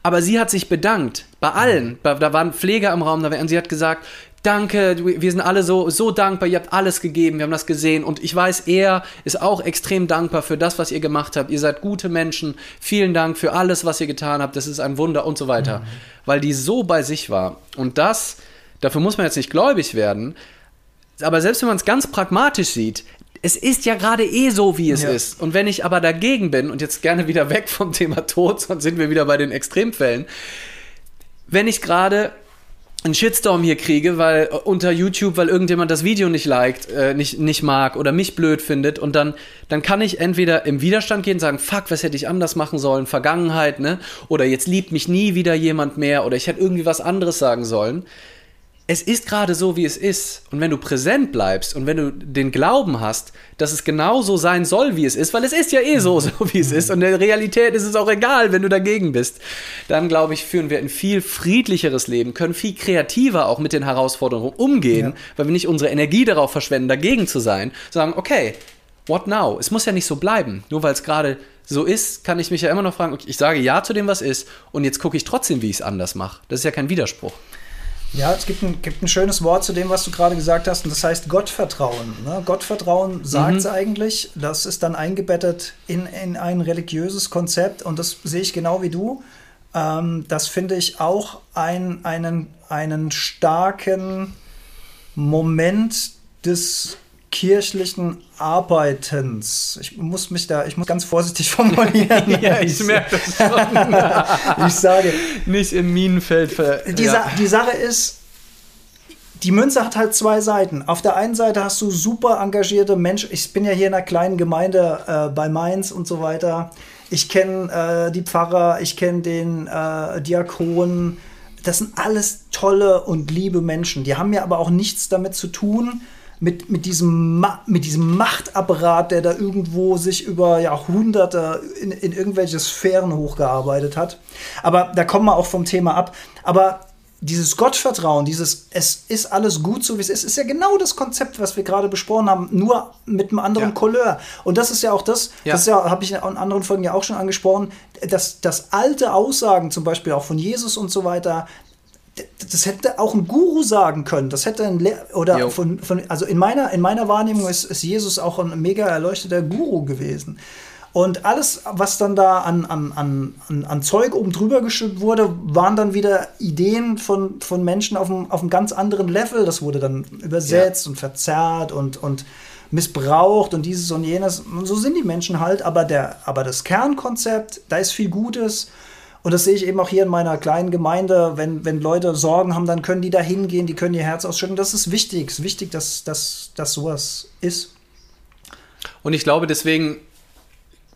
Aber sie hat sich bedankt, bei allen, ja. da waren Pfleger im Raum, und sie hat gesagt, danke, wir sind alle so, so dankbar, ihr habt alles gegeben, wir haben das gesehen und ich weiß, er ist auch extrem dankbar für das, was ihr gemacht habt. Ihr seid gute Menschen, vielen Dank für alles, was ihr getan habt, das ist ein Wunder und so weiter. Mhm. Weil die so bei sich war. Und das Dafür muss man jetzt nicht gläubig werden. Aber selbst wenn man es ganz pragmatisch sieht, es ist ja gerade eh so, wie es ja. ist. Und wenn ich aber dagegen bin und jetzt gerne wieder weg vom Thema Tod, sonst sind wir wieder bei den Extremfällen. Wenn ich gerade einen Shitstorm hier kriege, weil äh, unter YouTube, weil irgendjemand das Video nicht liked, äh, nicht, nicht mag oder mich blöd findet und dann, dann kann ich entweder im Widerstand gehen sagen, fuck, was hätte ich anders machen sollen, Vergangenheit, ne? Oder jetzt liebt mich nie wieder jemand mehr oder ich hätte irgendwie was anderes sagen sollen es ist gerade so, wie es ist. Und wenn du präsent bleibst und wenn du den Glauben hast, dass es genau so sein soll, wie es ist, weil es ist ja eh so, so wie es ist und in der Realität ist es auch egal, wenn du dagegen bist, dann glaube ich, führen wir ein viel friedlicheres Leben, können viel kreativer auch mit den Herausforderungen umgehen, ja. weil wir nicht unsere Energie darauf verschwenden, dagegen zu sein, sagen, okay, what now? Es muss ja nicht so bleiben. Nur weil es gerade so ist, kann ich mich ja immer noch fragen, okay, ich sage ja zu dem, was ist und jetzt gucke ich trotzdem, wie ich es anders mache. Das ist ja kein Widerspruch. Ja, es gibt ein, gibt ein schönes Wort zu dem, was du gerade gesagt hast, und das heißt Gottvertrauen. Ne? Gottvertrauen sagt es mhm. eigentlich, das ist dann eingebettet in, in ein religiöses Konzept, und das sehe ich genau wie du. Ähm, das finde ich auch ein, einen, einen starken Moment des kirchlichen Arbeitens. Ich muss mich da, ich muss ganz vorsichtig formulieren. ja, ich merke das schon. ich sage. Nicht im Minenfeld. Ver die, ja. Sa die Sache ist, die Münze hat halt zwei Seiten. Auf der einen Seite hast du super engagierte Menschen. Ich bin ja hier in einer kleinen Gemeinde äh, bei Mainz und so weiter. Ich kenne äh, die Pfarrer, ich kenne den äh, Diakon. Das sind alles tolle und liebe Menschen. Die haben ja aber auch nichts damit zu tun, mit, mit, diesem, mit diesem Machtapparat, der da irgendwo sich über Jahrhunderte in, in irgendwelche Sphären hochgearbeitet hat. Aber da kommen wir auch vom Thema ab. Aber dieses Gottvertrauen, dieses es ist alles gut so wie es ist, ist ja genau das Konzept, was wir gerade besprochen haben, nur mit einem anderen ja. Couleur. Und das ist ja auch das, ja. das ja, habe ich in anderen Folgen ja auch schon angesprochen, dass, dass alte Aussagen, zum Beispiel auch von Jesus und so weiter, das hätte auch ein Guru sagen können. Das hätte ein Le oder von, von, also in meiner, in meiner Wahrnehmung ist, ist Jesus auch ein mega erleuchteter Guru gewesen. Und alles, was dann da an, an, an, an Zeug oben drüber geschüttet wurde, waren dann wieder Ideen von, von Menschen auf einem, auf einem ganz anderen Level. Das wurde dann übersetzt ja. und verzerrt und, und missbraucht und dieses und jenes. Und so sind die Menschen halt. Aber, der, aber das Kernkonzept, da ist viel Gutes. Und das sehe ich eben auch hier in meiner kleinen Gemeinde. Wenn, wenn Leute Sorgen haben, dann können die da hingehen, die können ihr Herz ausschütten. Das ist wichtig. Es ist wichtig, dass, dass, dass sowas ist. Und ich glaube, deswegen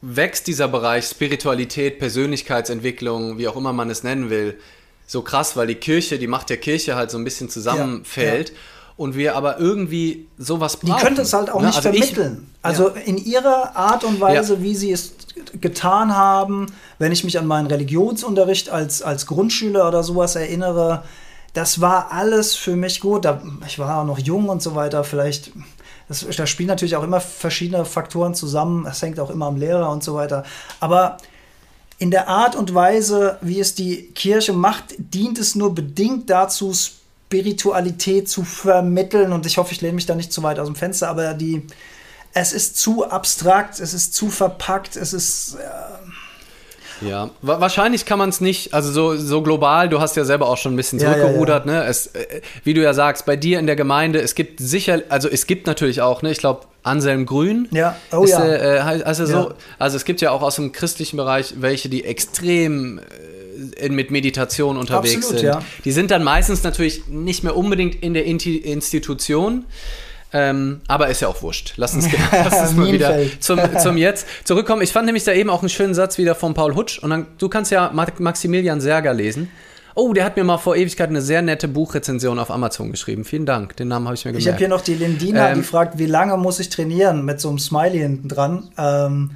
wächst dieser Bereich Spiritualität, Persönlichkeitsentwicklung, wie auch immer man es nennen will, so krass, weil die Kirche, die Macht der Kirche halt so ein bisschen zusammenfällt. Ja, ja. Und wir aber irgendwie sowas brauchen. Die könnte es halt auch ne? nicht also vermitteln. Ich, also ja. in ihrer Art und Weise, wie sie es getan haben, wenn ich mich an meinen Religionsunterricht als, als Grundschüler oder sowas erinnere, das war alles für mich gut. Da, ich war auch noch jung und so weiter. Vielleicht das, da spielen natürlich auch immer verschiedene Faktoren zusammen. Es hängt auch immer am Lehrer und so weiter. Aber in der Art und Weise, wie es die Kirche macht, dient es nur bedingt dazu, Spiritualität zu vermitteln. Und ich hoffe, ich lehne mich da nicht zu weit aus dem Fenster, aber die, es ist zu abstrakt, es ist zu verpackt, es ist. Äh, ja, wahrscheinlich kann man es nicht, also so, so global, du hast ja selber auch schon ein bisschen zurückgerudert, ja, ja, ja. ne? Es, äh, wie du ja sagst, bei dir in der Gemeinde, es gibt sicher, also es gibt natürlich auch, ne, ich glaube, Anselm Grün. Ja, oh ist, ja. Äh, also, so, also es gibt ja auch aus dem christlichen Bereich welche, die extrem äh, mit Meditation unterwegs Absolut, sind. Ja. Die sind dann meistens natürlich nicht mehr unbedingt in der Institution. Ähm, aber ist ja auch wurscht. Lass uns, lass uns mal wieder zum, zum Jetzt zurückkommen. Ich fand nämlich da eben auch einen schönen Satz wieder von Paul Hutsch. Und dann, du kannst ja Maximilian Serger lesen. Oh, der hat mir mal vor Ewigkeit eine sehr nette Buchrezension auf Amazon geschrieben. Vielen Dank. Den Namen habe ich mir gemerkt. Ich habe hier noch die Lindina, ähm, die fragt, wie lange muss ich trainieren mit so einem Smiley hinten dran. Ähm,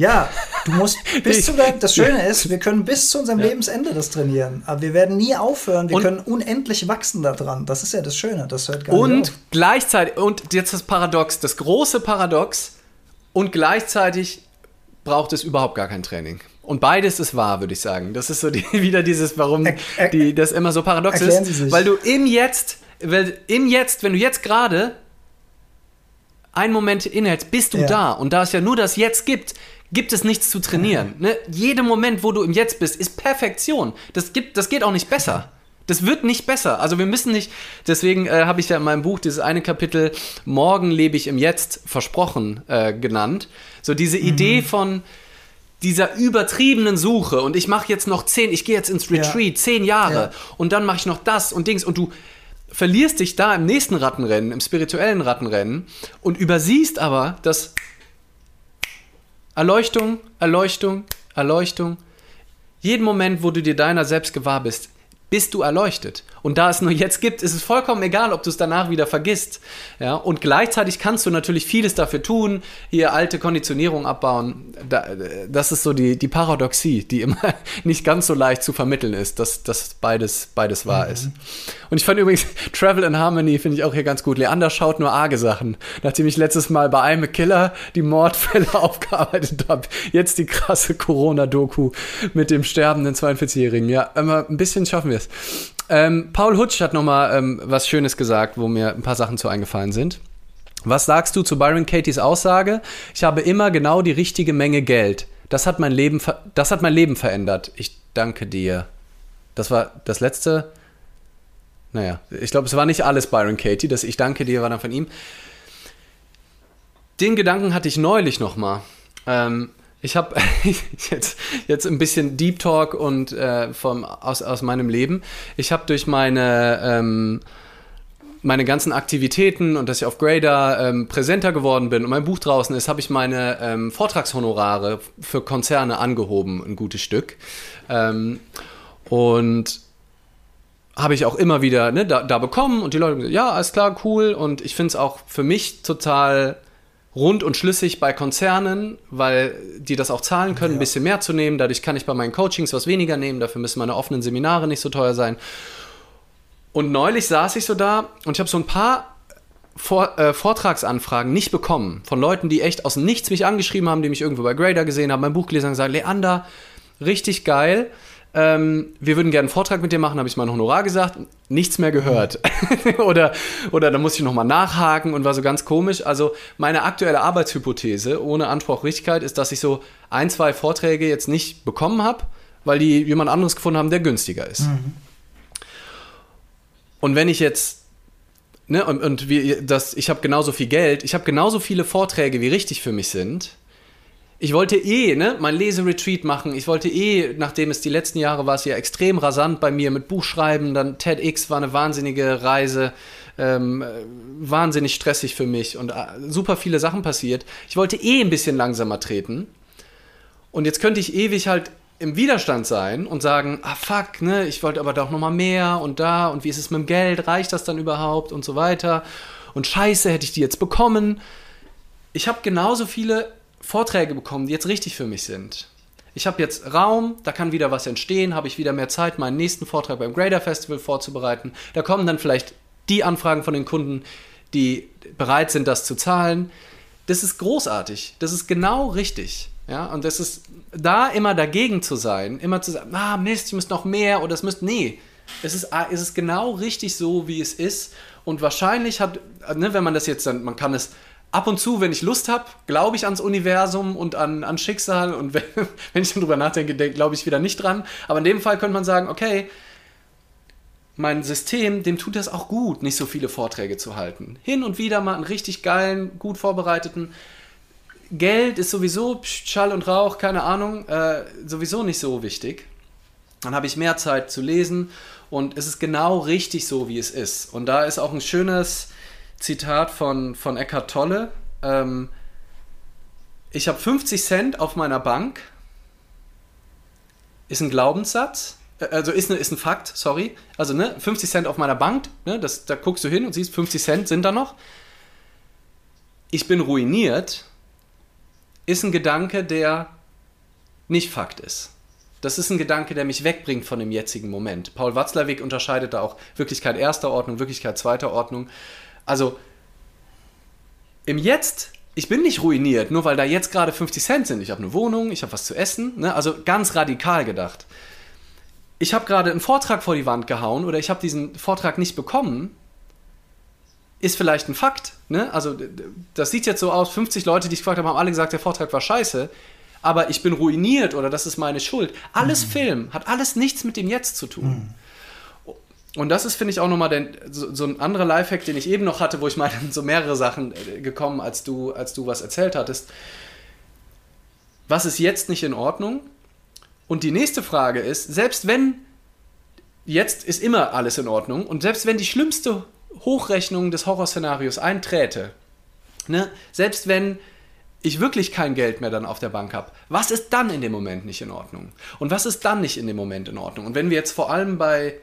ja, du musst bis zu deinem, das Schöne ist, wir können bis zu unserem ja. Lebensende das trainieren. Aber wir werden nie aufhören. Wir und können unendlich wachsen daran. Das ist ja das Schöne. Das hört gar und nicht auf. gleichzeitig, und jetzt das Paradox, das große Paradox, und gleichzeitig braucht es überhaupt gar kein Training. Und beides ist wahr, würde ich sagen. Das ist so die, wieder dieses, warum die, das immer so paradox ist. Weil du im Jetzt, weil im Jetzt, wenn du jetzt gerade einen Moment innehältst, bist du ja. da. Und da es ja nur das Jetzt gibt, gibt es nichts zu trainieren. Ne? Jeder Moment, wo du im Jetzt bist, ist Perfektion. Das, gibt, das geht auch nicht besser. Das wird nicht besser. Also wir müssen nicht, deswegen äh, habe ich ja in meinem Buch dieses eine Kapitel Morgen lebe ich im Jetzt versprochen äh, genannt. So diese mhm. Idee von dieser übertriebenen Suche und ich mache jetzt noch zehn, ich gehe jetzt ins Retreat, ja. zehn Jahre ja. und dann mache ich noch das und Dings und du verlierst dich da im nächsten Rattenrennen, im spirituellen Rattenrennen und übersiehst aber, dass Erleuchtung, Erleuchtung, Erleuchtung. Jeden Moment, wo du dir deiner selbst gewahr bist, bist du erleuchtet. Und da es nur jetzt gibt, ist es vollkommen egal, ob du es danach wieder vergisst. Ja? Und gleichzeitig kannst du natürlich vieles dafür tun, hier alte Konditionierung abbauen. das ist so die, die Paradoxie, die immer nicht ganz so leicht zu vermitteln ist, dass, dass beides, beides wahr mhm. ist. Und ich fand übrigens Travel in Harmony finde ich auch hier ganz gut. Leander schaut nur arge Sachen. Nachdem ich letztes Mal bei einem Killer die Mordfälle aufgearbeitet habe, jetzt die krasse Corona-Doku mit dem sterbenden 42-Jährigen. Ja, immer ein bisschen schaffen wir es. Ähm, Paul Hutsch hat nochmal ähm, was Schönes gesagt, wo mir ein paar Sachen zu eingefallen sind. Was sagst du zu Byron Katie's Aussage? Ich habe immer genau die richtige Menge Geld. Das hat mein Leben, das hat mein Leben verändert. Ich danke dir. Das war das letzte. Naja, ich glaube, es war nicht alles Byron Katie. Das Ich danke dir war dann von ihm. Den Gedanken hatte ich neulich nochmal. Ähm, ich habe jetzt, jetzt ein bisschen Deep Talk und äh, vom, aus, aus meinem Leben. Ich habe durch meine, ähm, meine ganzen Aktivitäten und dass ich auf Grader ähm, präsenter geworden bin und mein Buch draußen ist, habe ich meine ähm, Vortragshonorare für Konzerne angehoben, ein gutes Stück. Ähm, und habe ich auch immer wieder ne, da, da bekommen und die Leute gesagt, ja, alles klar, cool. Und ich finde es auch für mich total rund und schlüssig bei Konzernen, weil die das auch zahlen können, ja. ein bisschen mehr zu nehmen. Dadurch kann ich bei meinen Coachings was weniger nehmen. Dafür müssen meine offenen Seminare nicht so teuer sein. Und neulich saß ich so da und ich habe so ein paar vor, äh, Vortragsanfragen nicht bekommen von Leuten, die echt aus dem Nichts mich angeschrieben haben, die mich irgendwo bei Grader gesehen haben, mein Buch gelesen haben und gesagt, Leander, richtig geil. Ähm, wir würden gerne einen Vortrag mit dir machen, habe ich mein Honorar gesagt, nichts mehr gehört. oder, oder da musste ich nochmal nachhaken und war so ganz komisch. Also meine aktuelle Arbeitshypothese ohne Anspruch Richtigkeit ist, dass ich so ein, zwei Vorträge jetzt nicht bekommen habe, weil die jemand anderes gefunden haben, der günstiger ist. Mhm. Und wenn ich jetzt Ne, und, und wie, das, ich habe genauso viel Geld, ich habe genauso viele Vorträge, wie richtig für mich sind. Ich wollte eh ne, mein Leseretreat machen. Ich wollte eh, nachdem es die letzten Jahre war, es ja extrem rasant bei mir mit Buchschreiben. Dann TEDx war eine wahnsinnige Reise, ähm, wahnsinnig stressig für mich und äh, super viele Sachen passiert. Ich wollte eh ein bisschen langsamer treten. Und jetzt könnte ich ewig halt im Widerstand sein und sagen, ah fuck, ne, ich wollte aber doch noch mal mehr und da und wie ist es mit dem Geld, reicht das dann überhaupt und so weiter und scheiße, hätte ich die jetzt bekommen. Ich habe genauso viele Vorträge bekommen, die jetzt richtig für mich sind. Ich habe jetzt Raum, da kann wieder was entstehen, habe ich wieder mehr Zeit, meinen nächsten Vortrag beim Grader Festival vorzubereiten. Da kommen dann vielleicht die Anfragen von den Kunden, die bereit sind, das zu zahlen. Das ist großartig. Das ist genau richtig. Ja, und das ist da immer dagegen zu sein, immer zu sagen, ah Mist, ich muss noch mehr oder es müsste, nee, es ist, ah, es ist genau richtig so, wie es ist. Und wahrscheinlich hat, ne, wenn man das jetzt dann, man kann es ab und zu, wenn ich Lust habe, glaube ich ans Universum und an, an Schicksal. Und wenn, wenn ich dann drüber nachdenke, glaube ich wieder nicht dran. Aber in dem Fall könnte man sagen, okay, mein System, dem tut es auch gut, nicht so viele Vorträge zu halten. Hin und wieder mal einen richtig geilen, gut vorbereiteten Geld ist sowieso Schall und Rauch, keine Ahnung, äh, sowieso nicht so wichtig. Dann habe ich mehr Zeit zu lesen und es ist genau richtig so, wie es ist. Und da ist auch ein schönes Zitat von, von Eckhart Tolle. Ähm, ich habe 50 Cent auf meiner Bank. Ist ein Glaubenssatz. Äh, also ist, ne, ist ein Fakt, sorry. Also ne, 50 Cent auf meiner Bank, ne, das, da guckst du hin und siehst, 50 Cent sind da noch. Ich bin ruiniert ist ein Gedanke, der nicht Fakt ist. Das ist ein Gedanke, der mich wegbringt von dem jetzigen Moment. Paul Watzlawick unterscheidet da auch Wirklichkeit erster Ordnung, Wirklichkeit zweiter Ordnung. Also im Jetzt, ich bin nicht ruiniert, nur weil da jetzt gerade 50 Cent sind. Ich habe eine Wohnung, ich habe was zu essen. Ne? Also ganz radikal gedacht. Ich habe gerade einen Vortrag vor die Wand gehauen oder ich habe diesen Vortrag nicht bekommen ist vielleicht ein Fakt. Ne? Also das sieht jetzt so aus, 50 Leute, die ich gefragt habe, haben alle gesagt, der Vortrag war scheiße. Aber ich bin ruiniert oder das ist meine Schuld. Alles mhm. Film, hat alles nichts mit dem Jetzt zu tun. Mhm. Und das ist, finde ich, auch nochmal den, so, so, ein anderer Lifehack, den ich eben noch hatte, wo ich meine, so mehrere Sachen äh, gekommen, als du, als du was erzählt hattest. Was ist jetzt nicht in Ordnung? Und die nächste Frage ist, selbst wenn jetzt ist immer alles in Ordnung und selbst wenn die schlimmste Hochrechnung des Horrorszenarios einträte, ne, selbst wenn ich wirklich kein Geld mehr dann auf der Bank habe, was ist dann in dem Moment nicht in Ordnung? Und was ist dann nicht in dem Moment in Ordnung? Und wenn wir jetzt vor allem bei,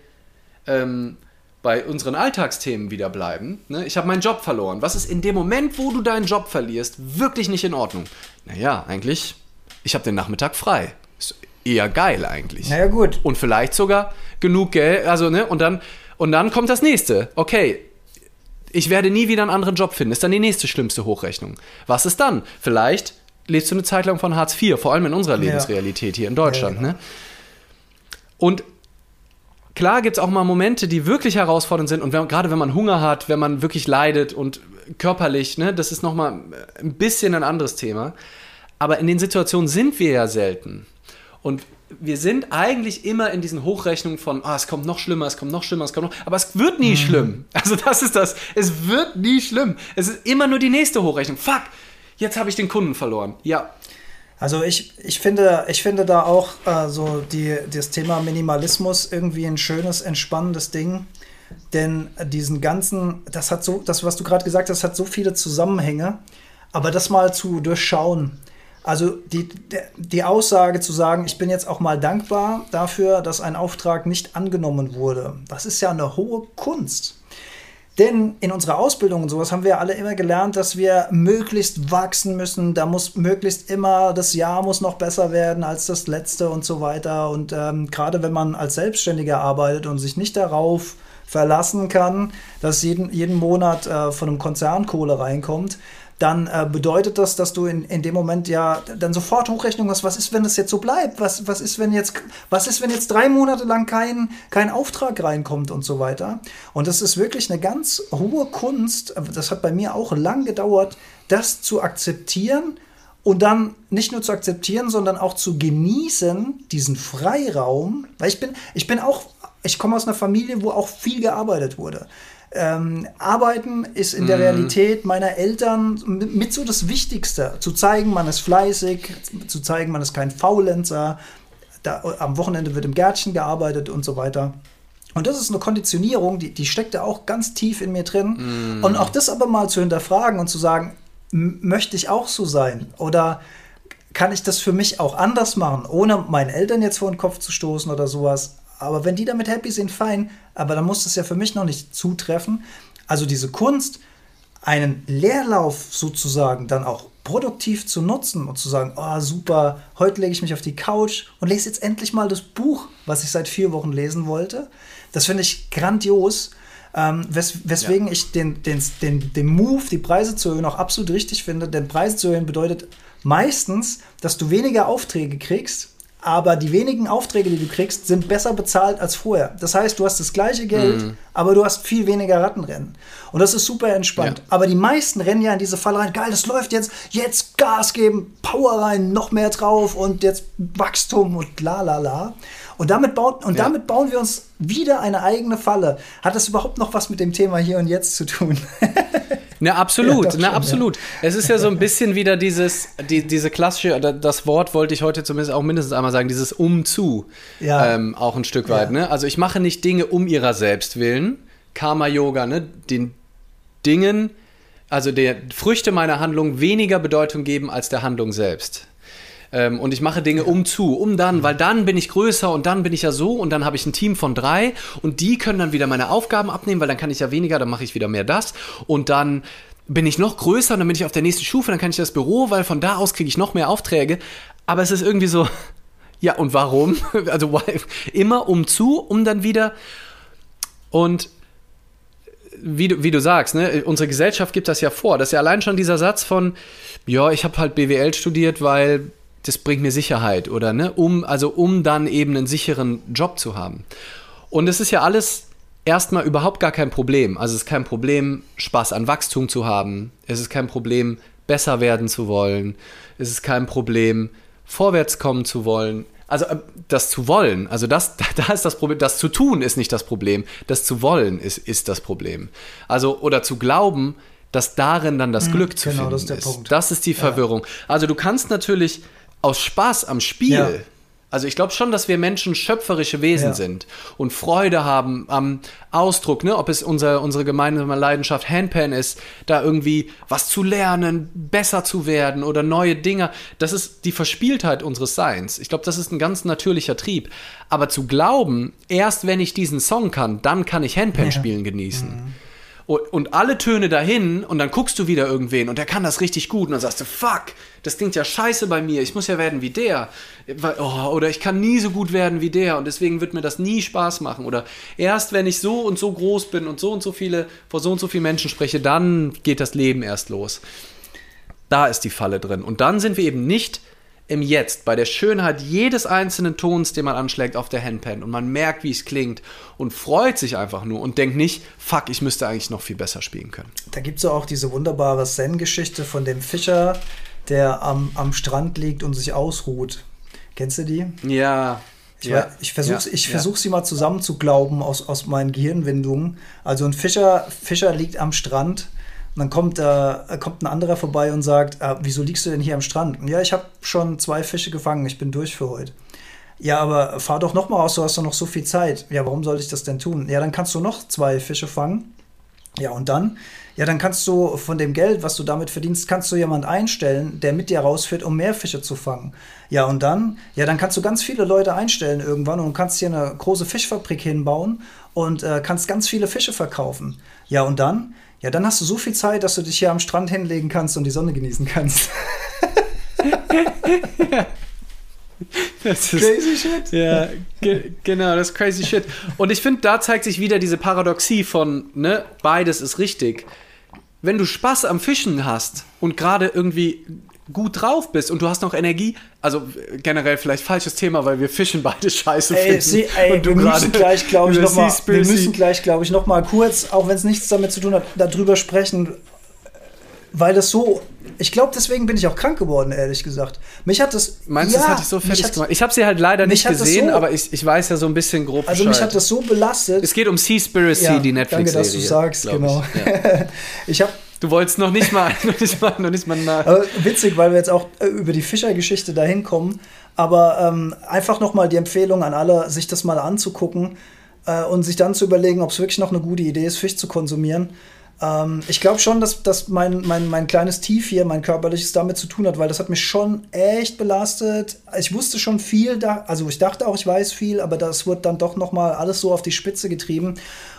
ähm, bei unseren Alltagsthemen wieder bleiben, ne, ich habe meinen Job verloren, was ist in dem Moment, wo du deinen Job verlierst, wirklich nicht in Ordnung? Naja, eigentlich, ich habe den Nachmittag frei. Ist eher geil eigentlich. Naja, gut. Und vielleicht sogar genug Geld, also, ne, und dann und dann kommt das nächste. Okay, ich werde nie wieder einen anderen Job finden. Ist dann die nächste schlimmste Hochrechnung. Was ist dann? Vielleicht lebst du eine Zeit lang von Hartz IV, vor allem in unserer Lebensrealität hier in Deutschland. Ja, genau. ne? Und klar gibt es auch mal Momente, die wirklich herausfordernd sind. Und wenn, gerade wenn man Hunger hat, wenn man wirklich leidet und körperlich, ne, das ist nochmal ein bisschen ein anderes Thema. Aber in den Situationen sind wir ja selten. Und wir sind eigentlich immer in diesen Hochrechnungen von, oh, es kommt noch schlimmer, es kommt noch schlimmer, es kommt noch, aber es wird nie mhm. schlimm. Also das ist das. Es wird nie schlimm. Es ist immer nur die nächste Hochrechnung. Fuck, jetzt habe ich den Kunden verloren. Ja. Also ich, ich, finde, ich finde da auch äh, so die, das Thema Minimalismus irgendwie ein schönes, entspannendes Ding. Denn diesen ganzen, das hat so, das, was du gerade gesagt hast, hat so viele Zusammenhänge. Aber das mal zu durchschauen, also die, die Aussage zu sagen, ich bin jetzt auch mal dankbar dafür, dass ein Auftrag nicht angenommen wurde, das ist ja eine hohe Kunst. Denn in unserer Ausbildung und sowas haben wir alle immer gelernt, dass wir möglichst wachsen müssen. Da muss möglichst immer, das Jahr muss noch besser werden als das letzte und so weiter. Und ähm, gerade wenn man als Selbstständiger arbeitet und sich nicht darauf verlassen kann, dass jeden, jeden Monat äh, von einem Konzern Kohle reinkommt, dann äh, bedeutet das, dass du in, in dem Moment ja dann sofort Hochrechnung hast, was ist, wenn das jetzt so bleibt? Was, was ist, wenn jetzt, was ist, wenn jetzt drei Monate lang kein, kein Auftrag reinkommt und so weiter? Und das ist wirklich eine ganz hohe Kunst. Das hat bei mir auch lang gedauert, das zu akzeptieren und dann nicht nur zu akzeptieren, sondern auch zu genießen, diesen Freiraum. Weil ich bin, ich bin auch, ich komme aus einer Familie, wo auch viel gearbeitet wurde. Ähm, Arbeiten ist in der mhm. Realität meiner Eltern mit so das Wichtigste. Zu zeigen, man ist fleißig, zu zeigen, man ist kein Faulenzer. Da, am Wochenende wird im Gärtchen gearbeitet und so weiter. Und das ist eine Konditionierung, die, die steckt da auch ganz tief in mir drin. Mm. Und auch das aber mal zu hinterfragen und zu sagen, möchte ich auch so sein? Oder kann ich das für mich auch anders machen, ohne meinen Eltern jetzt vor den Kopf zu stoßen oder sowas? Aber wenn die damit happy sind, fein. Aber dann muss das ja für mich noch nicht zutreffen. Also diese Kunst, einen Leerlauf sozusagen dann auch produktiv zu nutzen und zu sagen, oh super, heute lege ich mich auf die Couch und lese jetzt endlich mal das Buch, was ich seit vier Wochen lesen wollte. Das finde ich grandios. Ähm, wes weswegen ja. ich den, den, den, den Move, die Preise zu erhöhen, auch absolut richtig finde. Denn Preise zu erhöhen bedeutet meistens, dass du weniger Aufträge kriegst, aber die wenigen Aufträge, die du kriegst, sind besser bezahlt als vorher. Das heißt, du hast das gleiche Geld, mhm. aber du hast viel weniger Rattenrennen. Und das ist super entspannt. Ja. Aber die meisten rennen ja in diese Falle rein. Geil, das läuft jetzt. Jetzt Gas geben, Power rein, noch mehr drauf und jetzt Wachstum und la la la. Und damit, baut, und ja. damit bauen wir uns wieder eine eigene Falle. Hat das überhaupt noch was mit dem Thema hier und jetzt zu tun? Na, absolut, ja, na, absolut. Ja. Es ist ja so ein bisschen wieder dieses, die, diese klassische, das Wort wollte ich heute zumindest auch mindestens einmal sagen, dieses Umzu. Ja. Ähm, auch ein Stück weit, ne? Also ich mache nicht Dinge um ihrer selbst willen. Karma-Yoga, ne? Den Dingen, also der Früchte meiner Handlung weniger Bedeutung geben als der Handlung selbst. Ähm, und ich mache Dinge um zu, um dann, weil dann bin ich größer und dann bin ich ja so und dann habe ich ein Team von drei und die können dann wieder meine Aufgaben abnehmen, weil dann kann ich ja weniger, dann mache ich wieder mehr das und dann bin ich noch größer und dann bin ich auf der nächsten Stufe, dann kann ich das Büro, weil von da aus kriege ich noch mehr Aufträge. Aber es ist irgendwie so, ja, und warum? Also immer um zu, um dann wieder. Und wie du, wie du sagst, ne, unsere Gesellschaft gibt das ja vor. Das ist ja allein schon dieser Satz von, ja, ich habe halt BWL studiert, weil das bringt mir Sicherheit oder ne, um, also um dann eben einen sicheren Job zu haben. Und es ist ja alles erstmal überhaupt gar kein Problem. Also es ist kein Problem, Spaß an Wachstum zu haben. Es ist kein Problem, besser werden zu wollen. Es ist kein Problem, vorwärts kommen zu wollen. Also äh, das zu wollen, also das, da ist das Problem, das zu tun ist nicht das Problem, das zu wollen ist, ist das Problem. Also, oder zu glauben, dass darin dann das mhm, Glück zu genau, finden das ist. Der ist. Punkt. Das ist die Verwirrung. Ja. Also du kannst natürlich aus Spaß am Spiel. Ja. Also ich glaube schon, dass wir Menschen schöpferische Wesen ja. sind und Freude haben am Ausdruck, ne? ob es unser, unsere gemeinsame Leidenschaft Handpan ist, da irgendwie was zu lernen, besser zu werden oder neue Dinge. Das ist die Verspieltheit unseres Seins. Ich glaube, das ist ein ganz natürlicher Trieb. Aber zu glauben, erst wenn ich diesen Song kann, dann kann ich Handpan ja. spielen genießen. Mhm und, alle Töne dahin und dann guckst du wieder irgendwen und der kann das richtig gut und dann sagst du, fuck, das klingt ja scheiße bei mir, ich muss ja werden wie der. Oh, oder ich kann nie so gut werden wie der und deswegen wird mir das nie Spaß machen. Oder erst wenn ich so und so groß bin und so und so viele, vor so und so vielen Menschen spreche, dann geht das Leben erst los. Da ist die Falle drin. Und dann sind wir eben nicht im Jetzt, bei der Schönheit jedes einzelnen Tons, den man anschlägt auf der Handpan und man merkt, wie es klingt und freut sich einfach nur und denkt nicht, fuck, ich müsste eigentlich noch viel besser spielen können. Da gibt es ja auch diese wunderbare Zen-Geschichte von dem Fischer, der am, am Strand liegt und sich ausruht. Kennst du die? Ja. Ich, ja, ich versuche ja, ich versuch ja. sie mal zusammen zu glauben aus, aus meinen Gehirnwindungen. Also ein Fischer, Fischer liegt am Strand dann kommt, äh, kommt ein anderer vorbei und sagt, äh, wieso liegst du denn hier am Strand? Ja, ich habe schon zwei Fische gefangen, ich bin durch für heute. Ja, aber fahr doch noch mal raus, du hast doch noch so viel Zeit. Ja, warum sollte ich das denn tun? Ja, dann kannst du noch zwei Fische fangen. Ja, und dann? Ja, dann kannst du von dem Geld, was du damit verdienst, kannst du jemand einstellen, der mit dir rausfährt, um mehr Fische zu fangen. Ja, und dann? Ja, dann kannst du ganz viele Leute einstellen irgendwann und kannst hier eine große Fischfabrik hinbauen und äh, kannst ganz viele Fische verkaufen. Ja, und dann? Ja, dann hast du so viel Zeit, dass du dich hier am Strand hinlegen kannst und die Sonne genießen kannst. Das ist, crazy shit. Ja, ge genau, das ist crazy shit. Und ich finde, da zeigt sich wieder diese Paradoxie von, ne, beides ist richtig. Wenn du Spaß am Fischen hast und gerade irgendwie gut drauf bist und du hast noch Energie, also generell vielleicht falsches Thema, weil wir Fischen beide scheiße ey, finden. Sie, ey, und du wir, müssen gleich, glaube ich, noch mal, wir müssen gleich, glaube ich, noch mal kurz, auch wenn es nichts damit zu tun hat, darüber sprechen, weil das so ich glaube, deswegen bin ich auch krank geworden, ehrlich gesagt. Mich hat das. Meinst du, ja, das hatte ich so fertig hat, gemacht? Ich habe sie halt leider nicht gesehen, so, aber ich, ich weiß ja so ein bisschen grob Also, mich hat das so belastet. Es geht um Seaspiracy, ja, die Netflix-Serie. Danke, dass du sagst, genau. Ich, ja. ich habe Du wolltest noch nicht mal, noch nicht mal, noch nicht mal nach. Witzig, weil wir jetzt auch äh, über die Fischergeschichte dahin kommen. Aber ähm, einfach nochmal die Empfehlung an alle, sich das mal anzugucken äh, und sich dann zu überlegen, ob es wirklich noch eine gute Idee ist, Fisch zu konsumieren. Ähm, ich glaube schon, dass, dass mein, mein, mein kleines Tief hier, mein körperliches, damit zu tun hat, weil das hat mich schon echt belastet. Ich wusste schon viel, da, also ich dachte auch, ich weiß viel, aber das wird dann doch noch mal alles so auf die Spitze getrieben.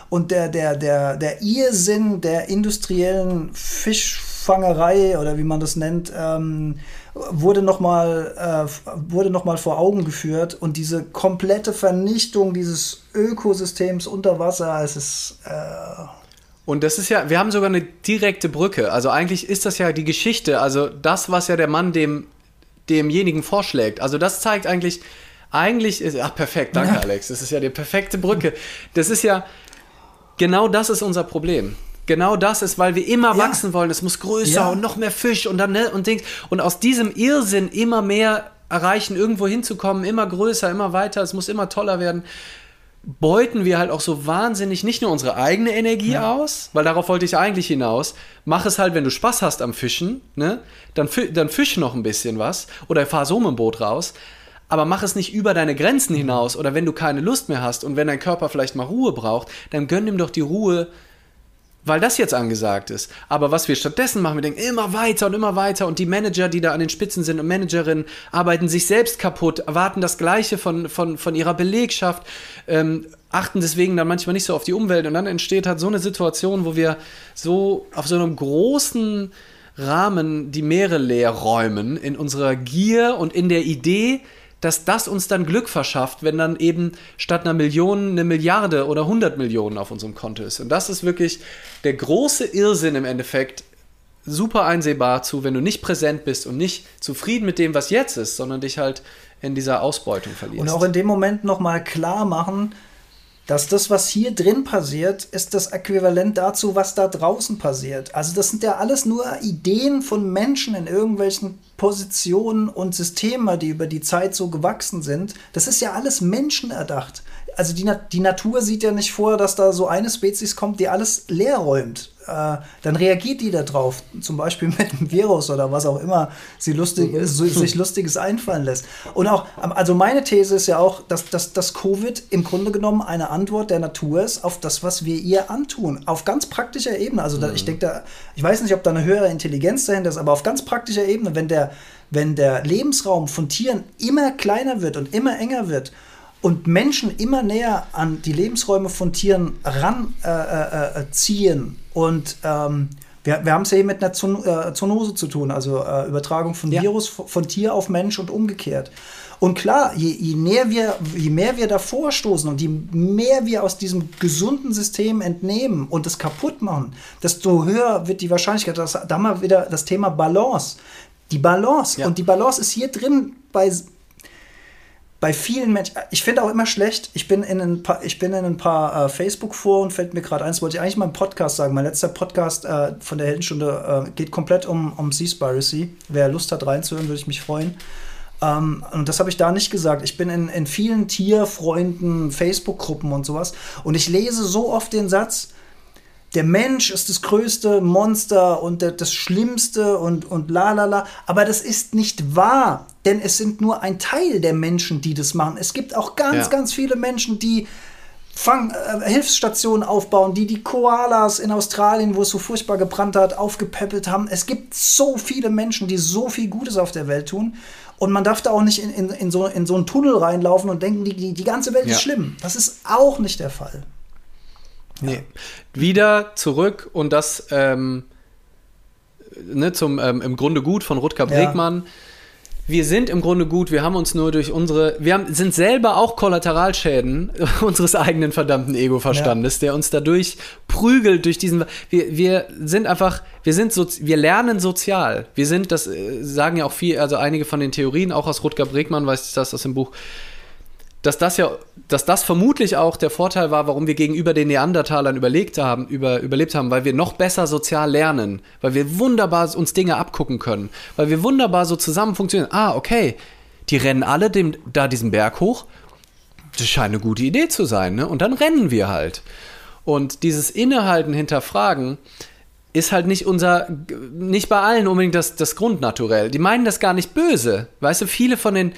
Und der, der, der, der Irrsinn der industriellen Fischfangerei oder wie man das nennt, ähm, wurde nochmal äh, wurde noch mal vor Augen geführt und diese komplette Vernichtung dieses Ökosystems unter Wasser, es ist äh, und das ist ja, wir haben sogar eine direkte Brücke. Also eigentlich ist das ja die Geschichte, also das, was ja der Mann dem, demjenigen vorschlägt. Also das zeigt eigentlich, eigentlich ist, ach perfekt, danke. Alex, das ist ja die perfekte Brücke. Das ist ja, genau das ist unser Problem. Genau das ist, weil wir immer ja. wachsen wollen. Es muss größer ja. und noch mehr Fisch und dann ne, und Dings. Und aus diesem Irrsinn immer mehr erreichen, irgendwo hinzukommen, immer größer, immer weiter. Es muss immer toller werden beuten wir halt auch so wahnsinnig nicht nur unsere eigene Energie ja. aus, weil darauf wollte ich eigentlich hinaus. Mach es halt, wenn du Spaß hast am Fischen, ne? Dann, dann fisch noch ein bisschen was oder fahr so mit dem Boot raus. Aber mach es nicht über deine Grenzen hinaus oder wenn du keine Lust mehr hast und wenn dein Körper vielleicht mal Ruhe braucht, dann gönn ihm doch die Ruhe, weil das jetzt angesagt ist. Aber was wir stattdessen machen, wir denken immer weiter und immer weiter und die Manager, die da an den Spitzen sind und Managerinnen, arbeiten sich selbst kaputt, erwarten das Gleiche von, von, von ihrer Belegschaft, ähm, achten deswegen dann manchmal nicht so auf die Umwelt und dann entsteht halt so eine Situation, wo wir so auf so einem großen Rahmen die Meere leer räumen in unserer Gier und in der Idee, dass das uns dann Glück verschafft, wenn dann eben statt einer Million eine Milliarde oder 100 Millionen auf unserem Konto ist. Und das ist wirklich der große Irrsinn im Endeffekt, super einsehbar zu, wenn du nicht präsent bist und nicht zufrieden mit dem, was jetzt ist, sondern dich halt in dieser Ausbeutung verlierst. Und auch in dem Moment nochmal klar machen, dass das, was hier drin passiert, ist das Äquivalent dazu, was da draußen passiert. Also das sind ja alles nur Ideen von Menschen in irgendwelchen Positionen und Systeme, die über die Zeit so gewachsen sind. Das ist ja alles menschenerdacht also die, die Natur sieht ja nicht vor, dass da so eine Spezies kommt, die alles leer räumt. Äh, dann reagiert die darauf, zum Beispiel mit einem Virus oder was auch immer sie lustig, mhm. sich Lustiges einfallen lässt. Und auch, also meine These ist ja auch, dass, dass, dass Covid im Grunde genommen eine Antwort der Natur ist auf das, was wir ihr antun. Auf ganz praktischer Ebene. Also da, mhm. ich denke da, ich weiß nicht, ob da eine höhere Intelligenz dahinter ist, aber auf ganz praktischer Ebene, wenn der, wenn der Lebensraum von Tieren immer kleiner wird und immer enger wird, und Menschen immer näher an die Lebensräume von Tieren ranziehen. Äh, äh, äh und ähm, wir, wir haben es ja hier mit einer Zoon äh, Zoonose zu tun, also äh, Übertragung von ja. Virus von Tier auf Mensch und umgekehrt. Und klar, je, je, näher wir, je mehr wir davor stoßen und je mehr wir aus diesem gesunden System entnehmen und es kaputt machen, desto höher wird die Wahrscheinlichkeit, dass da wir wieder das Thema Balance. Die Balance. Ja. Und die Balance ist hier drin bei bei vielen Menschen, ich finde auch immer schlecht, ich bin in ein paar, ich bin in ein paar äh, Facebook-Foren, fällt mir gerade eins, wollte ich eigentlich mal im Podcast sagen. Mein letzter Podcast äh, von der Heldenstunde äh, geht komplett um, um Seaspiracy. Wer Lust hat reinzuhören, würde ich mich freuen. Ähm, und das habe ich da nicht gesagt. Ich bin in, in vielen Tierfreunden, Facebook-Gruppen und sowas. Und ich lese so oft den Satz, der Mensch ist das größte Monster und das Schlimmste und, und la la la. Aber das ist nicht wahr, denn es sind nur ein Teil der Menschen, die das machen. Es gibt auch ganz, ja. ganz viele Menschen, die Fang, äh, Hilfsstationen aufbauen, die die Koalas in Australien, wo es so furchtbar gebrannt hat, aufgepäppelt haben. Es gibt so viele Menschen, die so viel Gutes auf der Welt tun. Und man darf da auch nicht in, in, in, so, in so einen Tunnel reinlaufen und denken, die, die, die ganze Welt ja. ist schlimm. Das ist auch nicht der Fall. Nee. Wieder zurück und das ähm, ne, zum ähm, im Grunde gut von Rutger Bregmann. Ja. Wir sind im Grunde gut, wir haben uns nur durch unsere, wir haben, sind selber auch Kollateralschäden unseres eigenen verdammten Ego-Verstandes, ja. der uns dadurch prügelt durch diesen, wir, wir sind einfach, wir sind so, wir lernen sozial. Wir sind, das äh, sagen ja auch viel, also einige von den Theorien, auch aus Rutger Bregmann, weiß ich das aus dem Buch, dass das ja, dass das vermutlich auch der Vorteil war, warum wir gegenüber den Neandertalern überlegt haben, über, überlebt haben, weil wir noch besser sozial lernen, weil wir wunderbar uns Dinge abgucken können, weil wir wunderbar so zusammen funktionieren. Ah, okay, die rennen alle dem, da diesen Berg hoch. Das scheint eine gute Idee zu sein, ne? Und dann rennen wir halt. Und dieses Innehalten, Hinterfragen, ist halt nicht unser, nicht bei allen unbedingt das, das Grundnaturell. Die meinen das gar nicht böse. Weißt du, viele von den,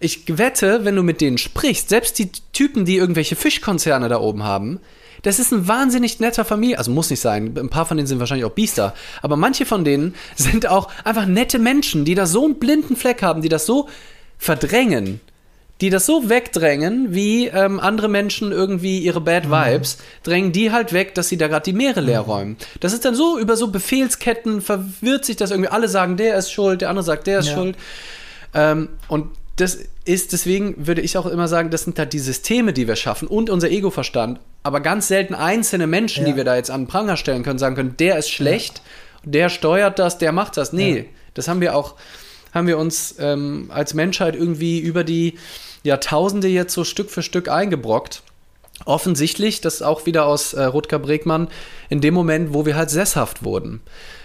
ich wette, wenn du mit denen sprichst, selbst die Typen, die irgendwelche Fischkonzerne da oben haben, das ist ein wahnsinnig netter Familie. Also muss nicht sein. Ein paar von denen sind wahrscheinlich auch Biester. Aber manche von denen sind auch einfach nette Menschen, die da so einen blinden Fleck haben, die das so verdrängen, die das so wegdrängen, wie ähm, andere Menschen irgendwie ihre Bad mhm. Vibes, drängen die halt weg, dass sie da gerade die Meere leer mhm. räumen. Das ist dann so über so Befehlsketten verwirrt sich das irgendwie. Alle sagen, der ist schuld, der andere sagt, der ist ja. schuld. Ähm, und das ist, deswegen würde ich auch immer sagen, das sind halt die Systeme, die wir schaffen und unser Ego-Verstand. Aber ganz selten einzelne Menschen, ja. die wir da jetzt an den Pranger stellen können, sagen können, der ist schlecht, ja. der steuert das, der macht das. Nee, ja. das haben wir auch, haben wir uns ähm, als Menschheit irgendwie über die Jahrtausende jetzt so Stück für Stück eingebrockt. Offensichtlich, das ist auch wieder aus äh, Rutger Bregmann, in dem Moment, wo wir halt sesshaft wurden.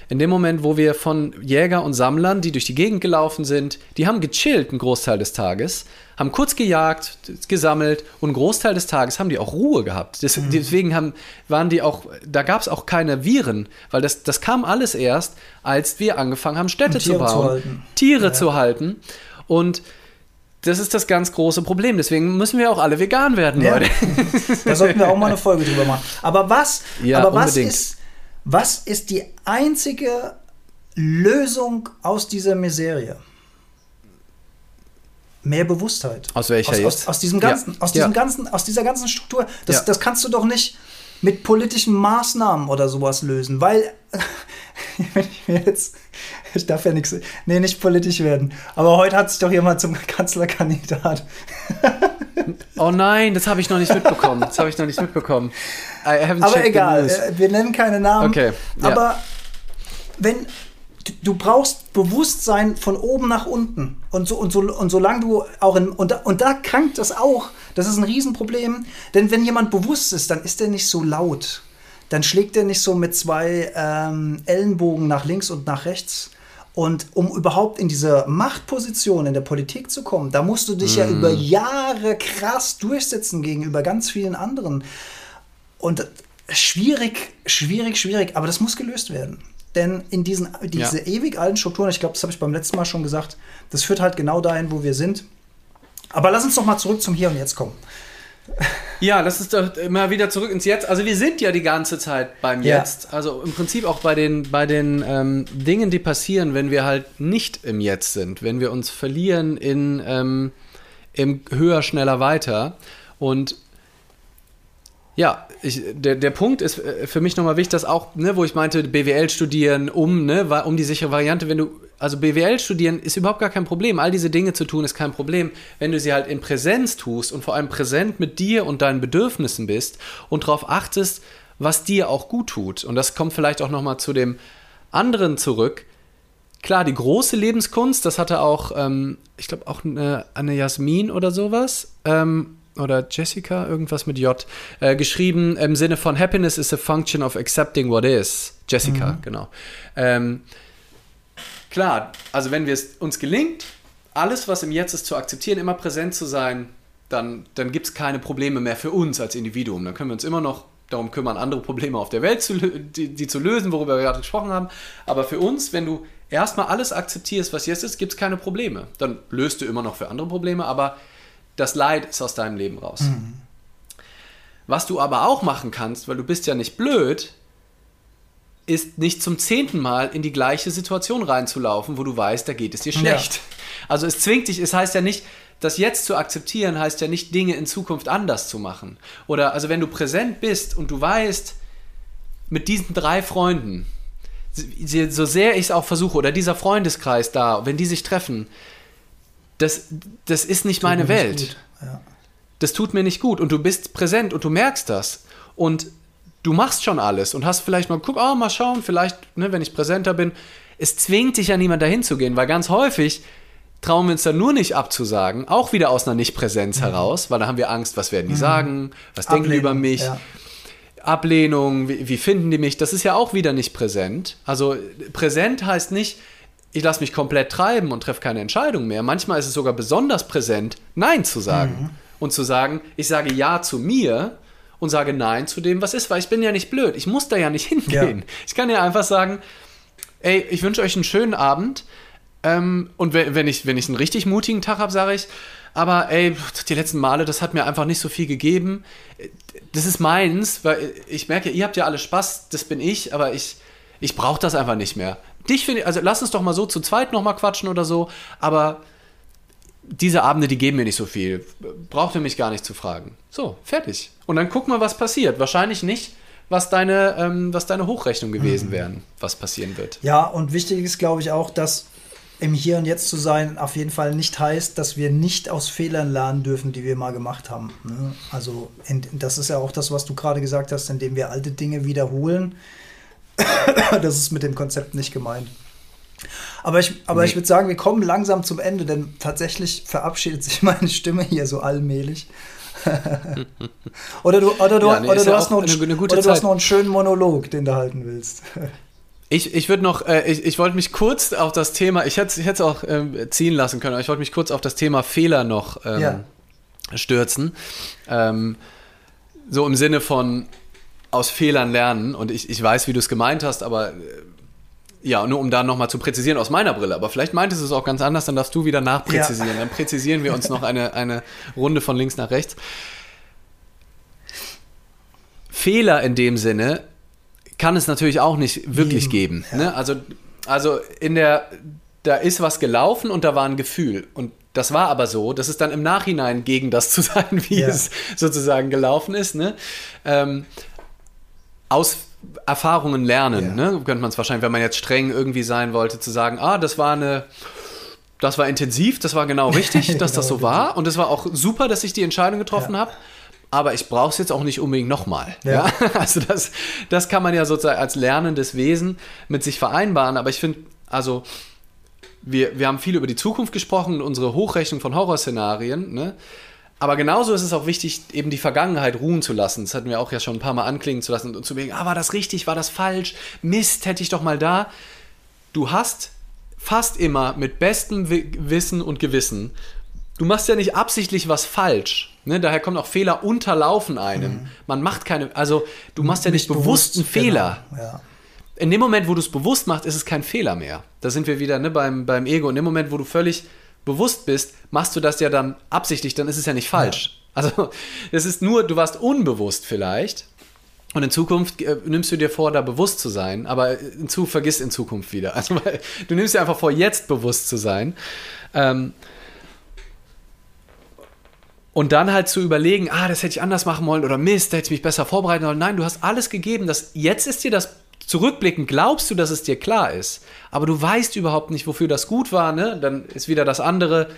In dem Moment, wo wir von Jäger und Sammlern, die durch die Gegend gelaufen sind, die haben gechillt einen Großteil des Tages, haben kurz gejagt, gesammelt und einen Großteil des Tages haben die auch Ruhe gehabt. Des, mhm. Deswegen haben, waren die auch, da gab es auch keine Viren, weil das, das kam alles erst, als wir angefangen haben, Städte zu bauen, zu Tiere ja. zu halten. Und das ist das ganz große Problem. Deswegen müssen wir auch alle vegan werden, ja. Leute. da sollten wir auch mal eine Folge drüber machen. Aber was, ja, aber was ist was ist die einzige Lösung aus dieser Miserie? Mehr Bewusstheit. Aus welcher aus, jetzt? Aus, aus diesem ganzen, ja. aus diesem ja. ganzen, aus dieser ganzen Struktur. Das, ja. das kannst du doch nicht mit politischen Maßnahmen oder sowas lösen, weil wenn ich mir jetzt, ich darf ja nichts, nee, nicht politisch werden, aber heute hat sich doch jemand zum Kanzlerkandidat. oh nein, das habe ich noch nicht mitbekommen. Das habe ich noch nicht mitbekommen. aber egal, äh, wir nennen keine Namen. Okay. Ja. Aber wenn du brauchst Bewusstsein von oben nach unten. Und, so, und, so, und solange du auch in, und, und da krankt das auch. Das ist ein Riesenproblem. Denn wenn jemand bewusst ist, dann ist er nicht so laut. Dann schlägt er nicht so mit zwei ähm, Ellenbogen nach links und nach rechts. Und um überhaupt in diese Machtposition in der Politik zu kommen, da musst du dich mm. ja über Jahre krass durchsetzen gegenüber ganz vielen anderen. Und schwierig, schwierig, schwierig, aber das muss gelöst werden. Denn in diesen diese ja. ewig alten Strukturen, ich glaube, das habe ich beim letzten Mal schon gesagt, das führt halt genau dahin, wo wir sind. Aber lass uns doch mal zurück zum Hier und Jetzt kommen. Ja, lass uns doch immer wieder zurück ins Jetzt. Also wir sind ja die ganze Zeit beim ja. Jetzt. Also im Prinzip auch bei den, bei den ähm, Dingen, die passieren, wenn wir halt nicht im Jetzt sind, wenn wir uns verlieren in ähm, im höher, schneller, weiter. Und ja, ich, der, der Punkt ist äh, für mich nochmal wichtig, dass auch, ne, wo ich meinte, BWL studieren, um, ne, um die sichere Variante, wenn du, also BWL studieren ist überhaupt gar kein Problem. All diese Dinge zu tun ist kein Problem, wenn du sie halt in Präsenz tust und vor allem präsent mit dir und deinen Bedürfnissen bist und darauf achtest, was dir auch gut tut. Und das kommt vielleicht auch nochmal zu dem anderen zurück. Klar, die große Lebenskunst, das hatte auch, ähm, ich glaube, auch eine, eine Jasmin oder sowas. Ähm, oder Jessica, irgendwas mit J, äh, geschrieben im Sinne von Happiness is a function of accepting what is. Jessica, mhm. genau. Ähm, klar, also wenn wir es uns gelingt, alles, was im Jetzt ist, zu akzeptieren, immer präsent zu sein, dann, dann gibt es keine Probleme mehr für uns als Individuum. Dann können wir uns immer noch darum kümmern, andere Probleme auf der Welt zu, die, die zu lösen, worüber wir gerade gesprochen haben. Aber für uns, wenn du erstmal alles akzeptierst, was jetzt ist, gibt es keine Probleme. Dann löst du immer noch für andere Probleme, aber das Leid ist aus deinem Leben raus. Mhm. Was du aber auch machen kannst, weil du bist ja nicht blöd, ist nicht zum zehnten Mal in die gleiche Situation reinzulaufen, wo du weißt, da geht es dir schlecht. Ja. Also es zwingt dich, es heißt ja nicht, das jetzt zu akzeptieren, heißt ja nicht, Dinge in Zukunft anders zu machen. Oder also wenn du präsent bist und du weißt, mit diesen drei Freunden, so sehr ich es auch versuche, oder dieser Freundeskreis da, wenn die sich treffen, das, das ist nicht tut meine Welt. Nicht ja. Das tut mir nicht gut. Und du bist präsent und du merkst das. Und du machst schon alles und hast vielleicht mal, guck, oh, mal schauen, vielleicht, ne, wenn ich präsenter bin. Es zwingt dich ja niemand dahin zu gehen, weil ganz häufig trauen wir uns dann nur nicht abzusagen, auch wieder aus einer Nichtpräsenz mhm. heraus, weil da haben wir Angst, was werden die mhm. sagen, was Ablehnung, denken die über mich. Ja. Ablehnung, wie, wie, finden die mich? Das ist ja auch wieder nicht präsent. Also präsent heißt nicht, ich lasse mich komplett treiben und treffe keine Entscheidung mehr. Manchmal ist es sogar besonders präsent, Nein zu sagen. Mhm. Und zu sagen, ich sage Ja zu mir und sage Nein zu dem, was ist, weil ich bin ja nicht blöd. Ich muss da ja nicht hingehen. Ja. Ich kann ja einfach sagen, ey, ich wünsche euch einen schönen Abend. Ähm, und wenn ich, wenn ich einen richtig mutigen Tag habe, sage ich, aber ey, die letzten Male, das hat mir einfach nicht so viel gegeben. Das ist meins, weil ich merke, ihr habt ja alle Spaß, das bin ich, aber ich, ich brauche das einfach nicht mehr. Dich finde also lass uns doch mal so zu zweit nochmal quatschen oder so, aber diese Abende, die geben mir nicht so viel. Braucht ihr mich gar nicht zu fragen. So, fertig. Und dann guck mal, was passiert. Wahrscheinlich nicht, was deine, ähm, was deine Hochrechnung gewesen mhm. wären, was passieren wird. Ja, und wichtig ist, glaube ich, auch, dass im Hier und Jetzt zu sein auf jeden Fall nicht heißt, dass wir nicht aus Fehlern lernen dürfen, die wir mal gemacht haben. Ne? Also das ist ja auch das, was du gerade gesagt hast, indem wir alte Dinge wiederholen. das ist mit dem Konzept nicht gemeint. Aber ich, aber nee. ich würde sagen, wir kommen langsam zum Ende, denn tatsächlich verabschiedet sich meine Stimme hier so allmählich. oder du, oder du, ja, nee, oder du, hast, noch einen, eine, eine oder du hast noch einen schönen Monolog, den du halten willst. Ich, ich würde noch, äh, ich, ich wollte mich kurz auf das Thema, ich hätte es auch ähm, ziehen lassen können, aber ich wollte mich kurz auf das Thema Fehler noch ähm, ja. stürzen. Ähm, so im Sinne von aus Fehlern lernen. Und ich, ich weiß, wie du es gemeint hast, aber äh, ja, nur um da nochmal zu präzisieren aus meiner Brille. Aber vielleicht meintest du es auch ganz anders, dann darfst du wieder nachpräzisieren. Ja. Dann präzisieren wir uns noch eine, eine Runde von links nach rechts. Fehler in dem Sinne kann es natürlich auch nicht wirklich geben. Ja. Ne? Also, also in der, da ist was gelaufen und da war ein Gefühl. Und das war aber so, dass es dann im Nachhinein gegen das zu sein, wie ja. es sozusagen gelaufen ist. Ne? Ähm, aus Erfahrungen lernen, ja. ne? könnte man es wahrscheinlich, wenn man jetzt streng irgendwie sein wollte, zu sagen, ah, das war eine, das war intensiv, das war genau richtig, dass genau das so war und es war auch super, dass ich die Entscheidung getroffen ja. habe aber ich brauche es jetzt auch nicht unbedingt nochmal. Ja. ja. Also das, das kann man ja sozusagen als lernendes Wesen mit sich vereinbaren. Aber ich finde, also wir, wir haben viel über die Zukunft gesprochen und unsere Hochrechnung von Horrorszenarien. Ne? Aber genauso ist es auch wichtig, eben die Vergangenheit ruhen zu lassen. Das hatten wir auch ja schon ein paar Mal anklingen zu lassen und zu denken, ah, war das richtig, war das falsch? Mist, hätte ich doch mal da. Du hast fast immer mit bestem Wissen und Gewissen, du machst ja nicht absichtlich was falsch Ne, daher kommen auch Fehler unterlaufen einem. Mhm. Man macht keine, also du machst ja nicht, nicht bewusst einen Fehler. Genau, ja. In dem Moment, wo du es bewusst machst, ist es kein Fehler mehr. Da sind wir wieder ne, beim, beim Ego. In dem Moment, wo du völlig bewusst bist, machst du das ja dann absichtlich, dann ist es ja nicht falsch. Ja. Also es ist nur, du warst unbewusst vielleicht. Und in Zukunft äh, nimmst du dir vor, da bewusst zu sein, aber in zu, vergiss in Zukunft wieder. Also du nimmst dir einfach vor, jetzt bewusst zu sein. Ähm, und dann halt zu überlegen, ah, das hätte ich anders machen wollen oder Mist, da hätte ich mich besser vorbereiten sollen. Nein, du hast alles gegeben. Das, jetzt ist dir das zurückblickend, glaubst du, dass es dir klar ist. Aber du weißt überhaupt nicht, wofür das gut war. Ne? Dann ist wieder das andere.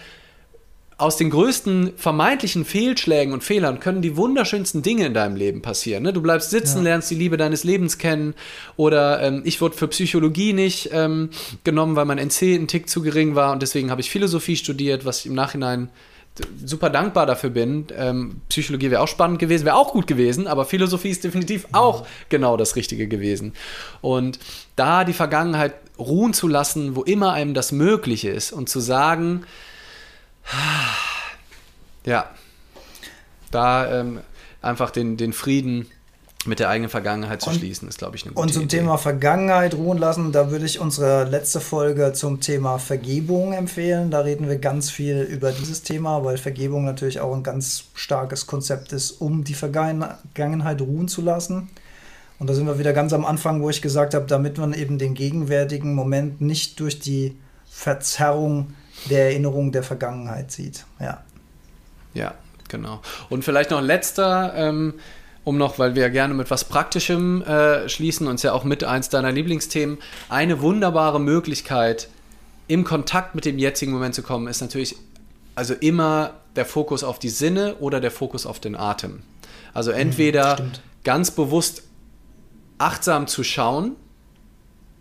Aus den größten vermeintlichen Fehlschlägen und Fehlern können die wunderschönsten Dinge in deinem Leben passieren. Ne? Du bleibst sitzen, ja. lernst die Liebe deines Lebens kennen. Oder ähm, ich wurde für Psychologie nicht ähm, genommen, weil mein NC ein Tick zu gering war. Und deswegen habe ich Philosophie studiert, was im Nachhinein super dankbar dafür bin. Ähm, Psychologie wäre auch spannend gewesen, wäre auch gut gewesen, aber Philosophie ist definitiv auch genau das Richtige gewesen. Und da die Vergangenheit ruhen zu lassen, wo immer einem das möglich ist und zu sagen, ja, da ähm, einfach den, den Frieden mit der eigenen Vergangenheit zu und, schließen, ist, glaube ich, eine gute Und zum Idee. Thema Vergangenheit ruhen lassen, da würde ich unsere letzte Folge zum Thema Vergebung empfehlen. Da reden wir ganz viel über dieses Thema, weil Vergebung natürlich auch ein ganz starkes Konzept ist, um die Vergangenheit ruhen zu lassen. Und da sind wir wieder ganz am Anfang, wo ich gesagt habe, damit man eben den gegenwärtigen Moment nicht durch die Verzerrung der Erinnerung der Vergangenheit sieht. Ja. Ja, genau. Und vielleicht noch ein letzter. Ähm, um noch, weil wir ja gerne mit was Praktischem äh, schließen, uns ja auch mit eins deiner Lieblingsthemen, eine wunderbare Möglichkeit, im Kontakt mit dem jetzigen Moment zu kommen, ist natürlich also immer der Fokus auf die Sinne oder der Fokus auf den Atem. Also entweder mhm, ganz bewusst achtsam zu schauen,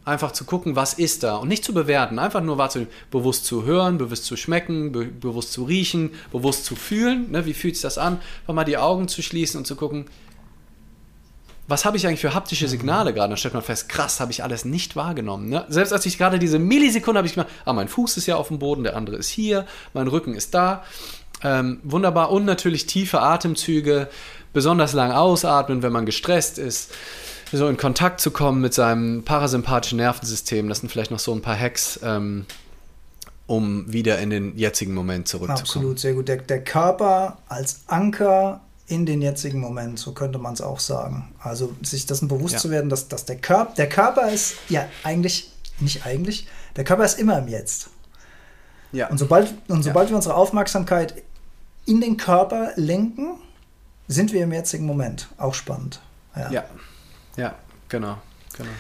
einfach zu gucken, was ist da und nicht zu bewerten, einfach nur wahrzunehmen, bewusst zu hören, bewusst zu schmecken, be bewusst zu riechen, bewusst zu fühlen, ne, wie fühlt sich das an, einfach mal die Augen zu schließen und zu gucken, was habe ich eigentlich für haptische Signale gerade? Dann stellt man fest, krass, habe ich alles nicht wahrgenommen. Ne? Selbst als ich gerade diese Millisekunde habe ich gemacht, ah, mein Fuß ist ja auf dem Boden, der andere ist hier, mein Rücken ist da. Ähm, wunderbar. Und natürlich tiefe Atemzüge, besonders lang ausatmen, wenn man gestresst ist. So in Kontakt zu kommen mit seinem parasympathischen Nervensystem. Das sind vielleicht noch so ein paar Hacks, ähm, um wieder in den jetzigen Moment zurückzukommen. Absolut, sehr gut. Der, der Körper als Anker in den jetzigen Moment, so könnte man es auch sagen. Also sich dessen bewusst ja. zu werden, dass, dass der Körper, der Körper ist ja eigentlich, nicht eigentlich, der Körper ist immer im Jetzt. Ja. Und sobald, und sobald ja. wir unsere Aufmerksamkeit in den Körper lenken, sind wir im jetzigen Moment. Auch spannend. Ja, ja, ja genau, genau.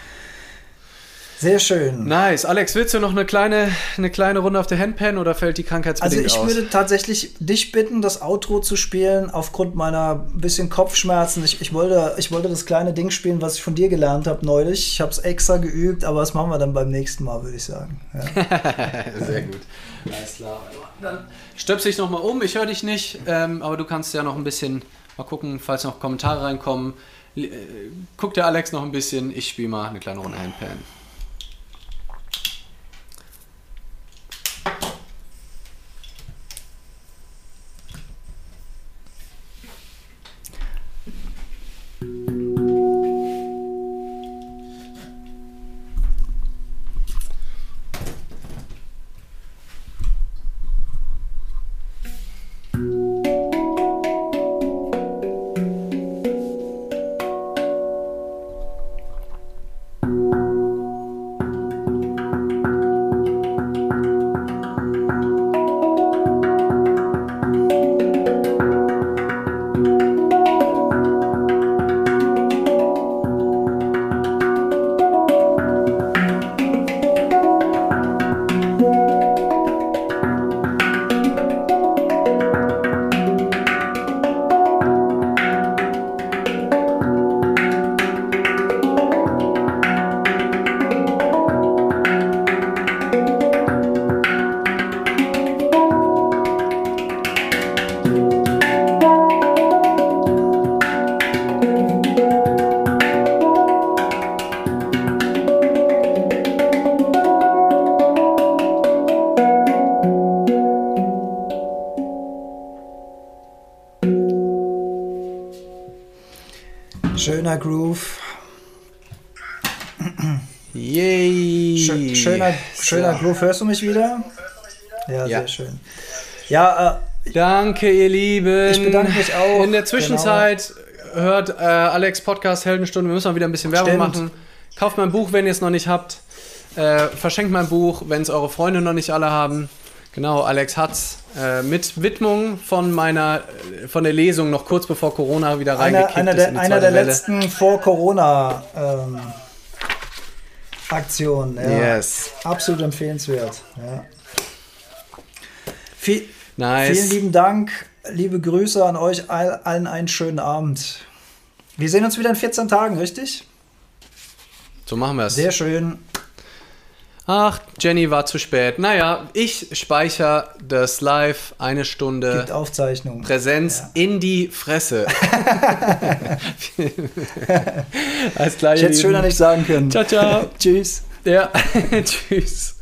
Sehr schön. Nice. Alex, willst du noch eine kleine, eine kleine Runde auf der Handpan oder fällt die krankheitsbedingt aus? Also ich würde tatsächlich dich bitten, das Outro zu spielen, aufgrund meiner bisschen Kopfschmerzen. Ich, ich, wollte, ich wollte das kleine Ding spielen, was ich von dir gelernt habe neulich. Ich habe es extra geübt, aber das machen wir dann beim nächsten Mal, würde ich sagen. Ja. Sehr gut. Alles klar. Dann stöpsel ich nochmal um. Ich höre dich nicht, ähm, aber du kannst ja noch ein bisschen mal gucken, falls noch Kommentare reinkommen. Äh, guck der Alex noch ein bisschen. Ich spiele mal eine kleine Runde Handpan. Schöner Groove, hörst du mich wieder? Ja, ja. sehr schön. Ja, äh, Danke, ihr Lieben. Ich bedanke mich auch. In der Zwischenzeit genau. hört äh, Alex Podcast Heldenstunde. Wir müssen mal wieder ein bisschen Werbung Stimmt. machen. Kauft mein Buch, wenn ihr es noch nicht habt. Äh, verschenkt mein Buch, wenn es eure Freunde noch nicht alle haben. Genau, Alex hat's. Äh, mit Widmung von meiner, von der Lesung noch kurz bevor Corona wieder reingekippt einer, einer ist. Der, einer der Welle. letzten vor Corona. Ähm Aktion. Ja. Yes. Absolut empfehlenswert. Ja. Viel, nice. Vielen lieben Dank. Liebe Grüße an euch allen einen schönen Abend. Wir sehen uns wieder in 14 Tagen, richtig? So machen wir es. Sehr schön. Ach, Jenny war zu spät. Naja, ich speichere das live eine Stunde. Gibt Aufzeichnung. Präsenz ja. in die Fresse. Alles klar. Ich hätte es schöner nicht sagen können. Ciao, ciao. Tschüss. Ja, tschüss.